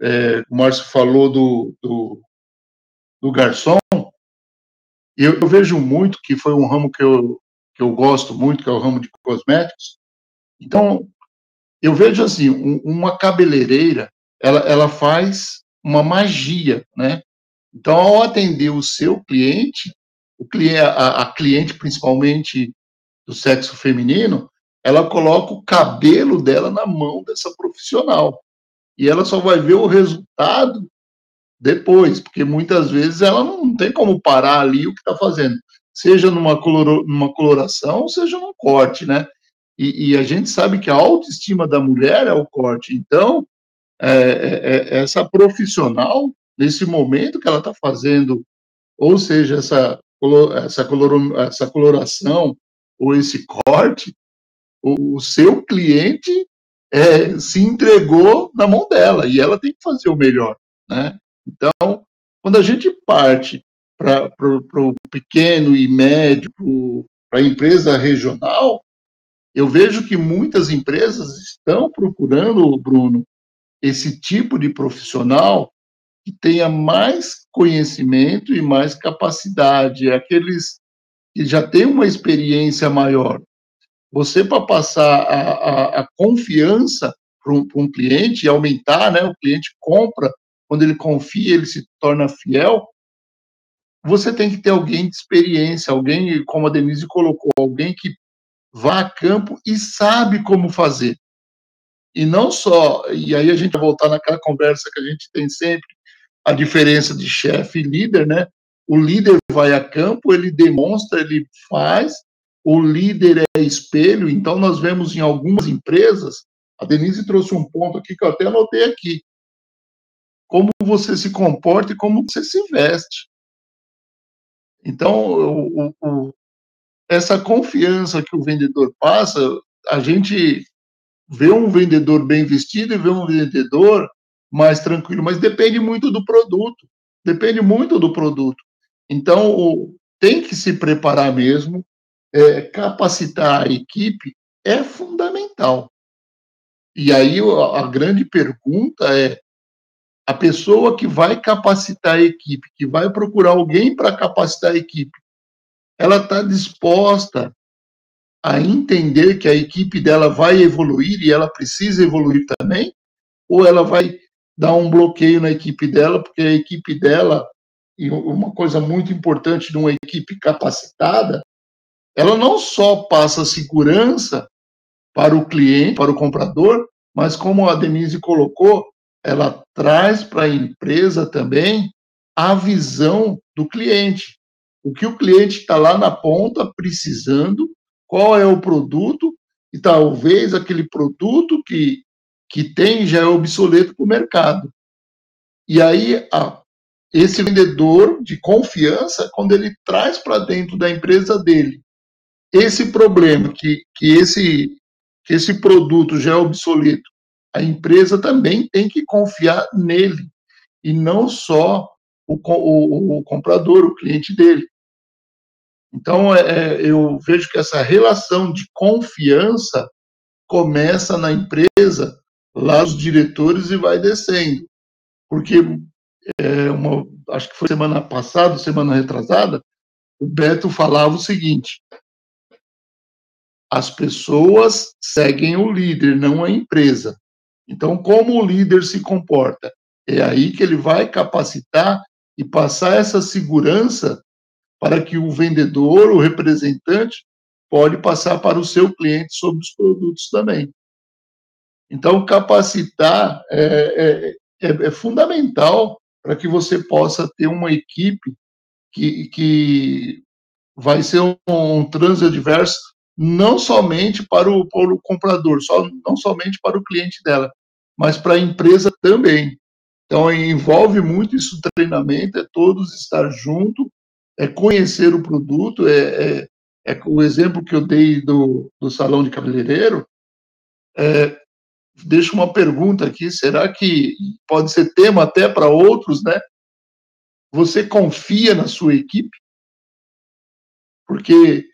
é, o Márcio falou do, do, do garçom, eu, eu, vejo muito, que foi um ramo que eu, que eu gosto muito, que é o ramo de cosméticos. Então, eu vejo assim, um, uma cabeleireira, ela, ela faz uma magia, né? Então, ao atender o seu cliente, o cliente, a, a cliente principalmente do sexo feminino, ela coloca o cabelo dela na mão dessa profissional. E ela só vai ver o resultado depois, porque muitas vezes ela não tem como parar ali o que está fazendo seja numa, coloro, numa coloração, seja num corte, né? E, e, a gente sabe que a autoestima da mulher é o corte. Então, é, é, é essa profissional, nesse momento que ela está fazendo, ou seja, essa, essa, color, essa coloração ou esse corte, o, o seu cliente é, se entregou na mão dela e ela tem que fazer o melhor, né? Então, quando a gente parte para o pequeno e médio, para a empresa regional, eu vejo que muitas empresas estão procurando, Bruno, esse tipo de profissional que tenha mais conhecimento e mais capacidade, aqueles que já têm uma experiência maior. Você, para passar a, a, a confiança para um, um, cliente e aumentar, né, o cliente compra, quando ele confia, ele se torna fiel, você tem que ter alguém de experiência, alguém, como a Denise colocou, alguém que vá a campo e sabe como fazer. E não só, e aí a gente vai voltar naquela conversa que a gente tem sempre, a diferença de chefe e líder, né? O líder vai a campo, ele demonstra, ele faz, o líder é espelho, então nós vemos em algumas empresas, a Denise trouxe um ponto aqui que eu até anotei aqui, como você se comporta e como você se veste. Então, o, o, essa confiança que o vendedor passa, a gente vê um vendedor bem vestido e vê um vendedor mais tranquilo, mas depende muito do produto. Depende muito do produto. Então, tem que se preparar mesmo, é, capacitar a equipe é fundamental. E aí a grande pergunta é: a pessoa que vai capacitar a equipe, que vai procurar alguém para capacitar a equipe, ela está disposta a entender que a equipe dela vai evoluir e ela precisa evoluir também? Ou ela vai dar um bloqueio na equipe dela, porque a equipe dela, e uma coisa muito importante de uma equipe capacitada, ela não só passa segurança para o cliente, para o comprador, mas como a Denise colocou, ela traz para a empresa também a visão do cliente. O que o cliente está lá na ponta precisando, qual é o produto, e talvez aquele produto que, que tem já é obsoleto para o mercado. E aí, a, esse vendedor de confiança, quando ele traz para dentro da empresa dele esse problema, que, que, esse, que esse produto já é obsoleto, a empresa também tem que confiar nele, e não só o, o, o comprador, o cliente dele. Então, é, é, eu vejo que essa relação de confiança começa na empresa, lá os diretores, e vai descendo. Porque, é, uma, acho que foi semana passada, semana retrasada, o Beto falava o seguinte: as pessoas seguem o líder, não a empresa. Então, como o líder se comporta? É aí que ele vai capacitar e passar essa segurança para que o vendedor, o representante, pode passar para o seu cliente sobre os produtos também. Então, capacitar é, é, é, é fundamental para que você possa ter uma equipe que, que vai ser um, um trânsito adverso não somente para o, para o comprador, só, não somente para o cliente dela, mas para a empresa também. Então, envolve muito isso treinamento, é todos estar junto, é conhecer o produto, é, é, é o exemplo que eu dei do, do salão de cabeleireiro, é, deixo uma pergunta aqui, será que pode ser tema até para outros, né? Você confia na sua equipe? Porque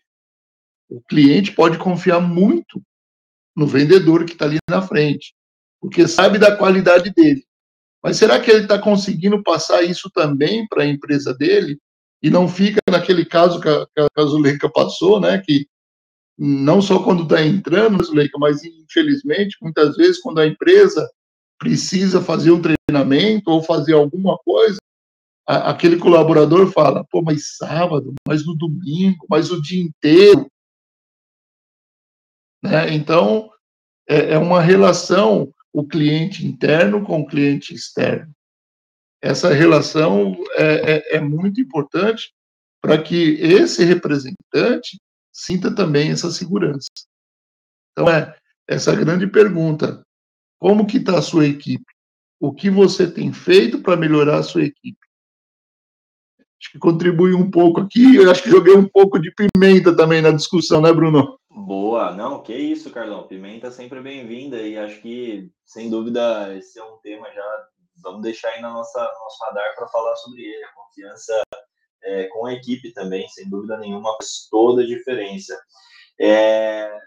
o cliente pode confiar muito no vendedor que está ali na frente, porque sabe da qualidade dele. Mas será que ele está conseguindo passar isso também para a empresa dele? E não fica naquele caso que a, que a Zuleika passou, né? Que não só quando está entrando, Zuleika, mas infelizmente, muitas vezes, quando a empresa precisa fazer um treinamento ou fazer alguma coisa, a, aquele colaborador fala: pô, mas sábado, mas no domingo, mas o dia inteiro. Né? Então, é, é uma relação o cliente interno com o cliente externo. Essa relação é, é, é muito importante para que esse representante sinta também essa segurança. Então, é essa grande pergunta: como que está a sua equipe? o que você tem feito para melhorar a sua equipe. Acho que contribui um pouco aqui, eu acho que joguei um pouco de pimenta também na discussão, né, Bruno? Boa, não, que isso, Carlão. Pimenta sempre bem-vinda e acho que, sem dúvida, esse é um tema já. Vamos deixar aí na nossa nosso radar para falar sobre ele. A confiança é, com a equipe também, sem dúvida nenhuma, faz toda a diferença. É,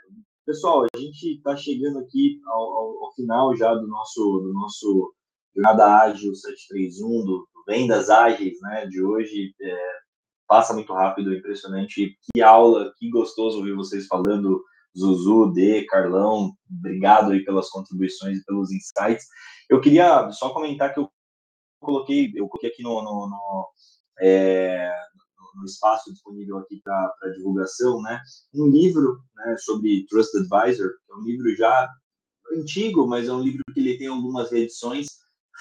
pessoal, a gente está chegando aqui ao, ao, ao, final já do nosso do nosso jornada ágil 731 do, do vendas ágeis, né, de hoje. É, passa muito rápido, é impressionante. Que aula, que gostoso ouvir vocês falando, Zuzu, D, Carlão, obrigado aí pelas contribuições e pelos insights. Eu queria só comentar que eu coloquei, eu coloquei aqui no, no, no, é, no espaço disponível aqui para divulgação, né, um livro né, sobre Trust Advisor, é um livro já antigo, mas é um livro que ele tem algumas reedições,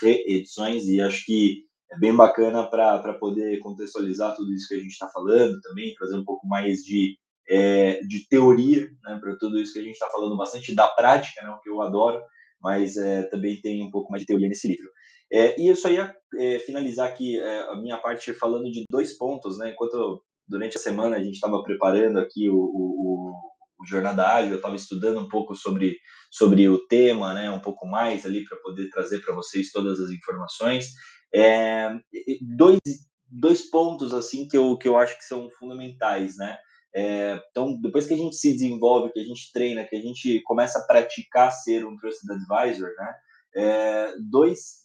reedições, e acho que é bem bacana para poder contextualizar tudo isso que a gente está falando também, trazer um pouco mais de, é, de teoria né, para tudo isso que a gente está falando, bastante da prática, né, o que eu adoro, mas é, também tem um pouco mais de teoria nesse livro. É, e eu só ia é, finalizar aqui é, a minha parte falando de dois pontos, né, enquanto durante a semana a gente estava preparando aqui o, o, o Jornada Ágil, eu estava estudando um pouco sobre, sobre o tema, né, um pouco mais ali para poder trazer para vocês todas as informações. É, dois, dois pontos assim que eu, que eu acho que são fundamentais, né? É, então, depois que a gente se desenvolve, que a gente treina, que a gente começa a praticar ser um trusted advisor, né? É, dois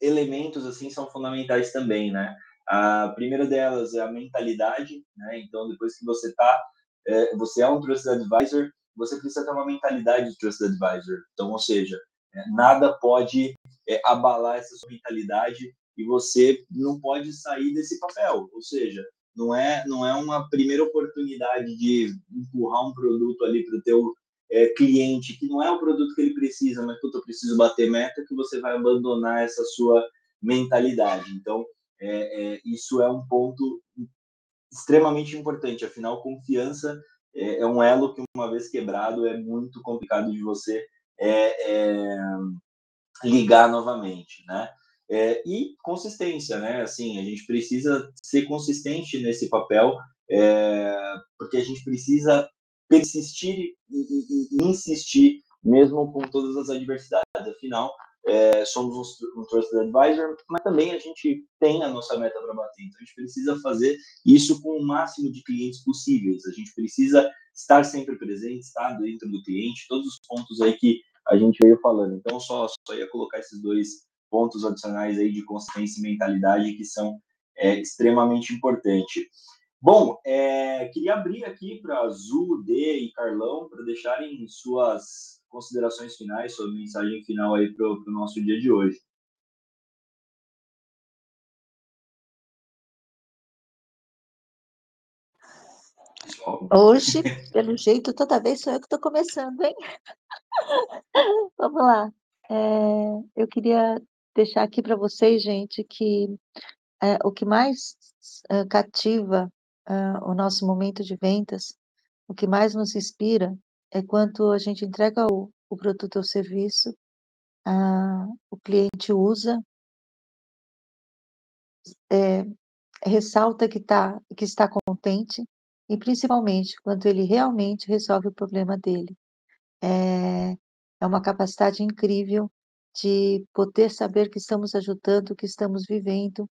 elementos assim são fundamentais também, né? A primeira delas é a mentalidade, né? Então, depois que você tá, é, você é um trusted advisor, você precisa ter uma mentalidade de trusted advisor. Então, ou seja, nada pode é, abalar essa sua mentalidade e você não pode sair desse papel. Ou seja, não é não é uma primeira oportunidade de empurrar um produto ali para o teu é, cliente que não é o produto que ele precisa, mas que eu preciso bater meta, que você vai abandonar essa sua mentalidade. Então, é, é, isso é um ponto extremamente importante. Afinal, confiança é, é um elo que, uma vez quebrado, é muito complicado de você é, é, ligar novamente, né? É, e consistência, né? Assim, a gente precisa ser consistente nesse papel, é, porque a gente precisa persistir e, e, e, insistir mesmo com todas as adversidades. Afinal, é, somos um, um trusted advisor, mas também a gente tem a nossa meta para bater. Então, a gente precisa fazer isso com o máximo de clientes possíveis. A gente precisa estar sempre presente, estar dentro do cliente, todos os pontos aí que a gente veio falando. Então, só, só ia colocar esses dois pontos adicionais aí de consciência e mentalidade que são é, extremamente importantes. Bom, é, queria abrir aqui para Azul, D e Carlão para deixarem suas considerações finais, sua mensagem final aí para o nosso dia de hoje. Hoje, pelo jeito, toda vez sou eu que estou começando, hein? Vamos lá. É, eu queria deixar aqui para vocês, gente, que é, o que mais é, cativa é, o nosso momento de vendas, o que mais nos inspira é quando a gente entrega o, o produto ou serviço, o cliente usa, é, ressalta que, tá, que está contente, e principalmente quando ele realmente resolve o problema dele. É, é uma capacidade incrível de poder saber que estamos ajudando, que estamos vivendo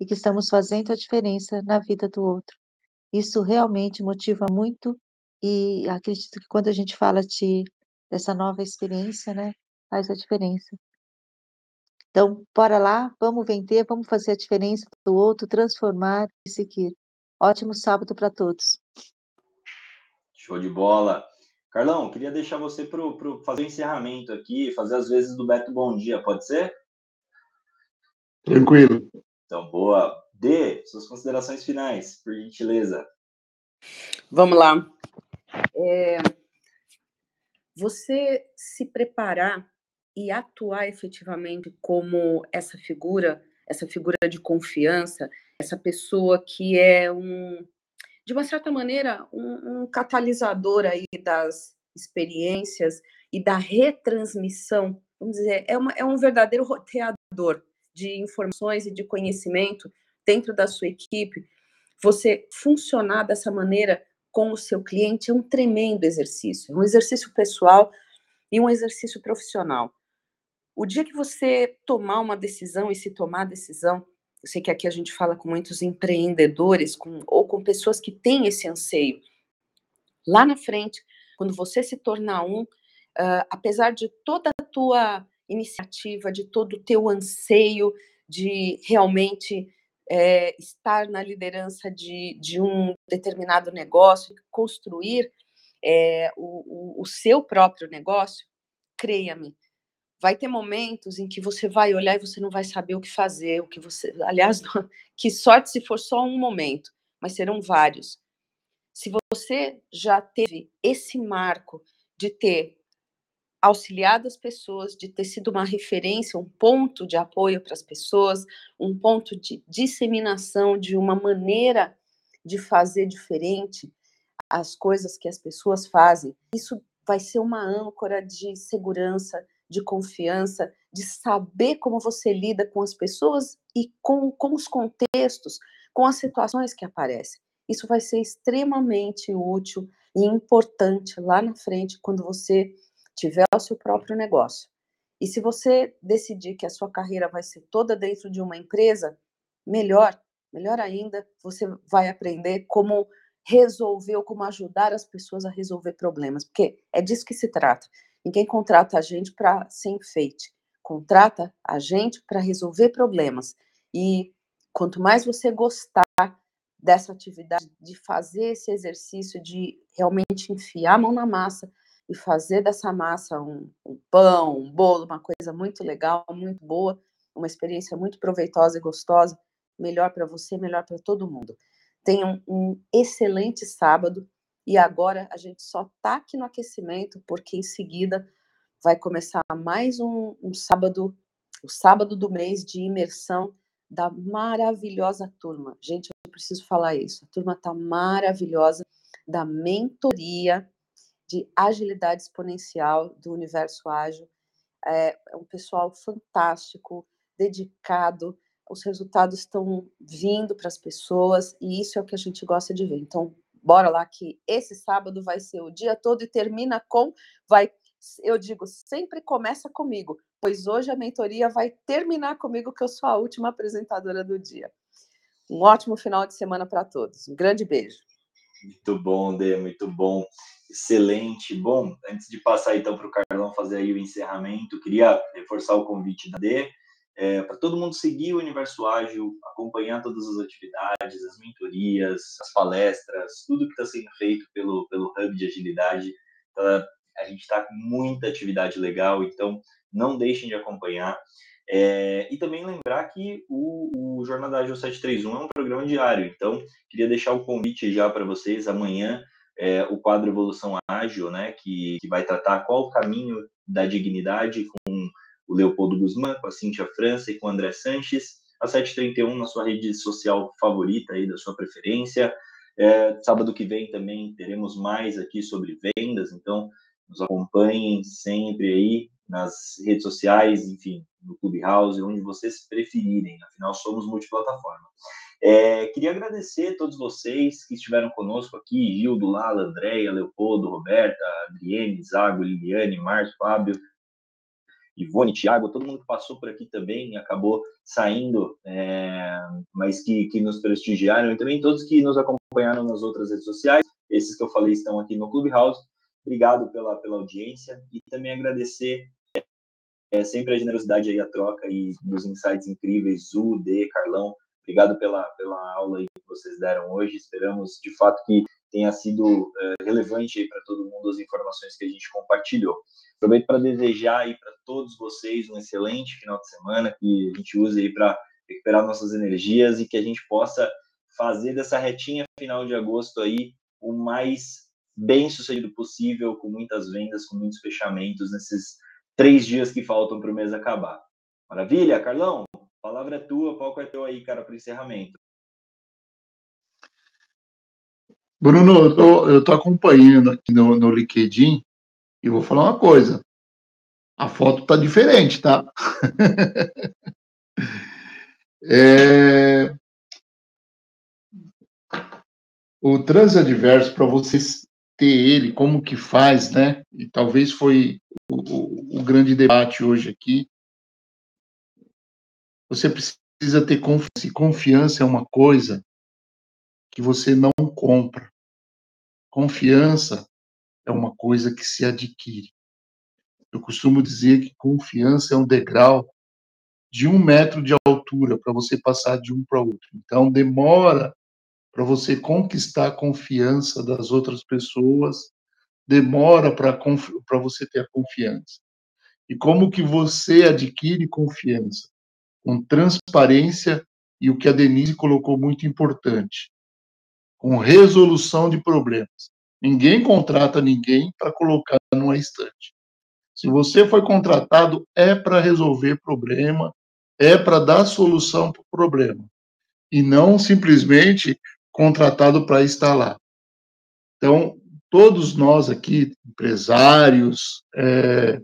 e que estamos fazendo a diferença na vida do outro. Isso realmente motiva muito e acredito que quando a gente fala de, dessa nova experiência, né, faz a diferença. Então, bora lá, vamos vender, vamos fazer a diferença do outro, transformar e seguir. Ótimo sábado para todos. Show de bola. Carlão, queria deixar você para fazer o encerramento aqui, fazer as vezes do Beto Bom Dia, pode ser? Tranquilo. Então, boa. D, suas considerações finais, por gentileza. Vamos lá. É, você se preparar e atuar efetivamente como essa figura, essa figura de confiança, essa pessoa que é um de uma certa maneira, um, um catalisador aí das experiências e da retransmissão vamos dizer, é, uma, é um verdadeiro roteador de informações e de conhecimento dentro da sua equipe. Você funcionar dessa maneira com o seu cliente é um tremendo exercício, um exercício pessoal e um exercício profissional. O dia que você tomar uma decisão e se tomar a decisão, eu sei que aqui a gente fala com muitos empreendedores com, ou com pessoas que têm esse anseio. Lá na frente, quando você se tornar um, uh, apesar de toda a tua iniciativa, de todo o teu anseio de realmente é, estar na liderança de, de um determinado negócio, construir é, o, o, o seu próprio negócio, creia-me, vai ter momentos em que você vai olhar e você não vai saber o que fazer, o que você, aliás, que sorte se for só um momento, mas serão vários. Se você já teve esse marco de ter auxiliado as pessoas, de ter sido uma referência, um ponto de apoio para as pessoas, um ponto de disseminação de uma maneira de fazer diferente as coisas que as pessoas fazem. Isso vai ser uma âncora de segurança, de confiança, de saber como você lida com as pessoas e com, com os contextos, com as situações que aparecem. Isso vai ser extremamente útil e importante lá na frente, quando você tiver o seu próprio negócio. E se você decidir que a sua carreira vai ser toda dentro de uma empresa, melhor, melhor ainda, você vai aprender como resolver ou como ajudar as pessoas a resolver problemas, porque é disso que se trata. Ninguém contrata a gente para ser enfeite, contrata a gente para resolver problemas. E quanto mais você gostar dessa atividade, de fazer esse exercício de realmente enfiar a mão na massa e fazer dessa massa um, um pão, um bolo, uma coisa muito legal, muito boa, uma experiência muito proveitosa e gostosa, melhor para você, melhor para todo mundo. Tenham um excelente sábado. E agora a gente só está aqui no aquecimento, porque em seguida vai começar mais um, um sábado, o sábado do mês de imersão da maravilhosa turma. Gente, eu preciso falar isso. A turma está maravilhosa da mentoria de agilidade exponencial do universo ágil. É, é um pessoal fantástico, dedicado. Os resultados estão vindo para as pessoas e isso é o que a gente gosta de ver. Então, bora lá que esse sábado vai ser o dia todo e termina com vai eu digo, sempre começa comigo, pois hoje a mentoria vai terminar comigo que eu sou a última apresentadora do dia. Um ótimo final de semana para todos. Um grande beijo. Muito bom, Dê, muito bom. Excelente. Bom, antes de passar então para o Carlão fazer aí o encerramento, queria reforçar o convite da Dê é, para todo mundo seguir o Universo Ágil, acompanhar todas as atividades, as mentorias, as palestras, tudo que está sendo feito pelo, pelo Hub de Agilidade. Tá, a gente está com muita atividade legal, então não deixem de acompanhar. É, e também lembrar que o, o Jornada Ágil 731 é um programa diário, então queria deixar o convite já para vocês. Amanhã, é, o quadro Evolução Ágil, né, que, que vai tratar qual o caminho da dignidade com o Leopoldo Guzmán, com a Cíntia França e com o André Sanches, a 731 na sua rede social favorita aí, da sua preferência. É, sábado que vem também teremos mais aqui sobre vendas, então nos acompanhem sempre aí nas redes sociais, enfim, no Clubhouse, onde vocês preferirem, afinal somos multiplataforma. É, queria agradecer a todos vocês que estiveram conosco aqui, Gildo, Lala, Andréia, Leopoldo, Roberta, Adriene, Zago, Liliane, Márcio, Fábio, Ivone, Thiago, todo mundo que passou por aqui também acabou saindo, é, mas que, que nos prestigiaram, e também todos que nos acompanharam nas outras redes sociais, esses que eu falei estão aqui no Clubhouse. Obrigado pela, pela audiência e também agradecer é, sempre a generosidade aí, a troca e dos insights incríveis, Zu, D, Carlão. Obrigado pela, pela aula que vocês deram hoje. Esperamos, de fato, que tenha sido é, relevante para todo mundo as informações que a gente compartilhou. Aproveito para desejar aí para todos vocês um excelente final de semana, que a gente use aí para recuperar nossas energias e que a gente possa fazer dessa retinha final de agosto aí o mais bem sucedido possível, com muitas vendas, com muitos fechamentos nesses três dias que faltam para o mês acabar. Maravilha, Carlão? A palavra é tua, qual é teu aí, cara, para o encerramento? Bruno, eu tô, eu tô acompanhando aqui no, no LinkedIn e vou falar uma coisa. A foto tá diferente, tá? é... O transadverso, para vocês ter ele, como que faz, né? E talvez foi o, o, grande debate hoje aqui. Você precisa ter confiança. Confiança é uma coisa que você não compra. Confiança é uma coisa que se adquire. Eu costumo dizer que confiança é um degrau de um metro de altura para você passar de um para outro. Então, demora para você conquistar a confiança das outras pessoas, demora para você ter a confiança. E como que você adquire confiança? Com transparência e o que a Denise colocou muito importante, com resolução de problemas. Ninguém contrata ninguém para colocar numa estante. Se você foi contratado, é para resolver problema, é para dar solução para o problema. E não simplesmente contratado para estar lá. Então, todos nós aqui, empresários, é,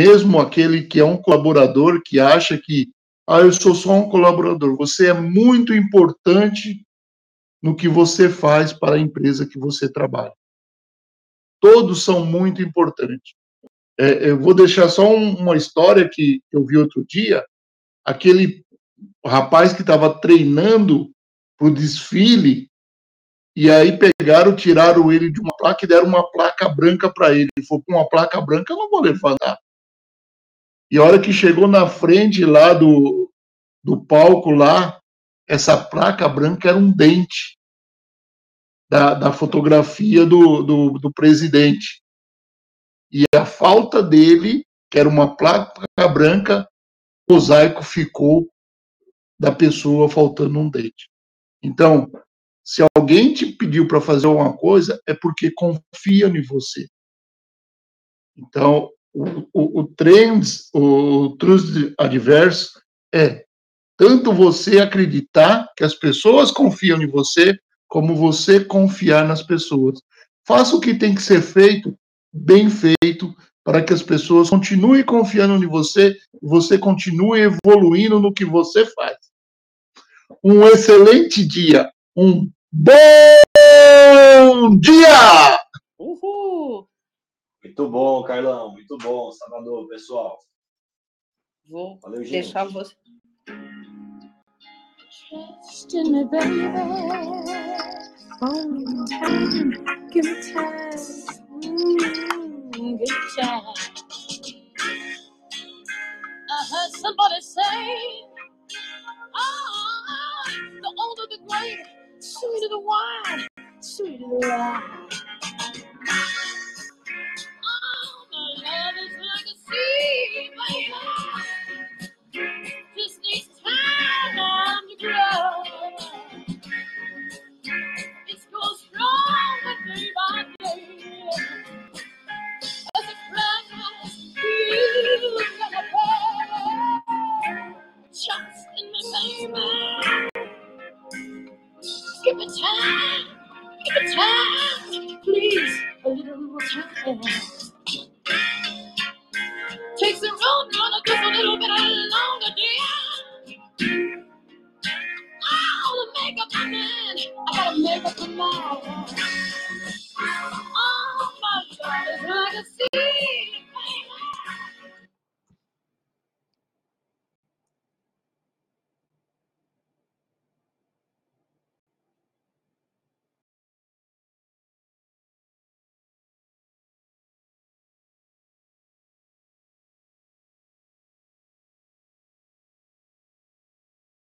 mesmo aquele que é um colaborador que acha que, ah, eu sou só um colaborador, você é muito importante no que você faz para a empresa que você trabalha. Todos são muito importantes. É, eu vou deixar só um, uma história que eu vi outro dia. Aquele rapaz que estava treinando para o desfile, e aí pegaram, tiraram ele de uma placa e deram uma placa branca para ele. Ele falou: com uma placa branca eu não vou levantar. E a hora que chegou na frente lá do, do palco lá, essa placa branca era um dente da, da fotografia do, do, do presidente. E a falta dele, que era uma placa branca, o mosaico ficou da pessoa faltando um dente. Então, se alguém te pediu para fazer alguma coisa, é porque confia em você. Então, o, o, o trends, o trust adverso é tanto você acreditar que as pessoas confiam em você, como você confiar nas pessoas. Faça o que tem que ser feito, bem feito, para que as pessoas continuem confiando em você você continue evoluindo no que você faz. Um excelente dia, um bom dia! Uhul! Muito bom, Carlão, muito bom, Salvador, pessoal. Vou Valeu, deixar você. Trust in me, baby. Oh, time, give me time. Mm, give me time. I heard somebody say, oh, wine, sweet of the wine, sweet of the wine. More time.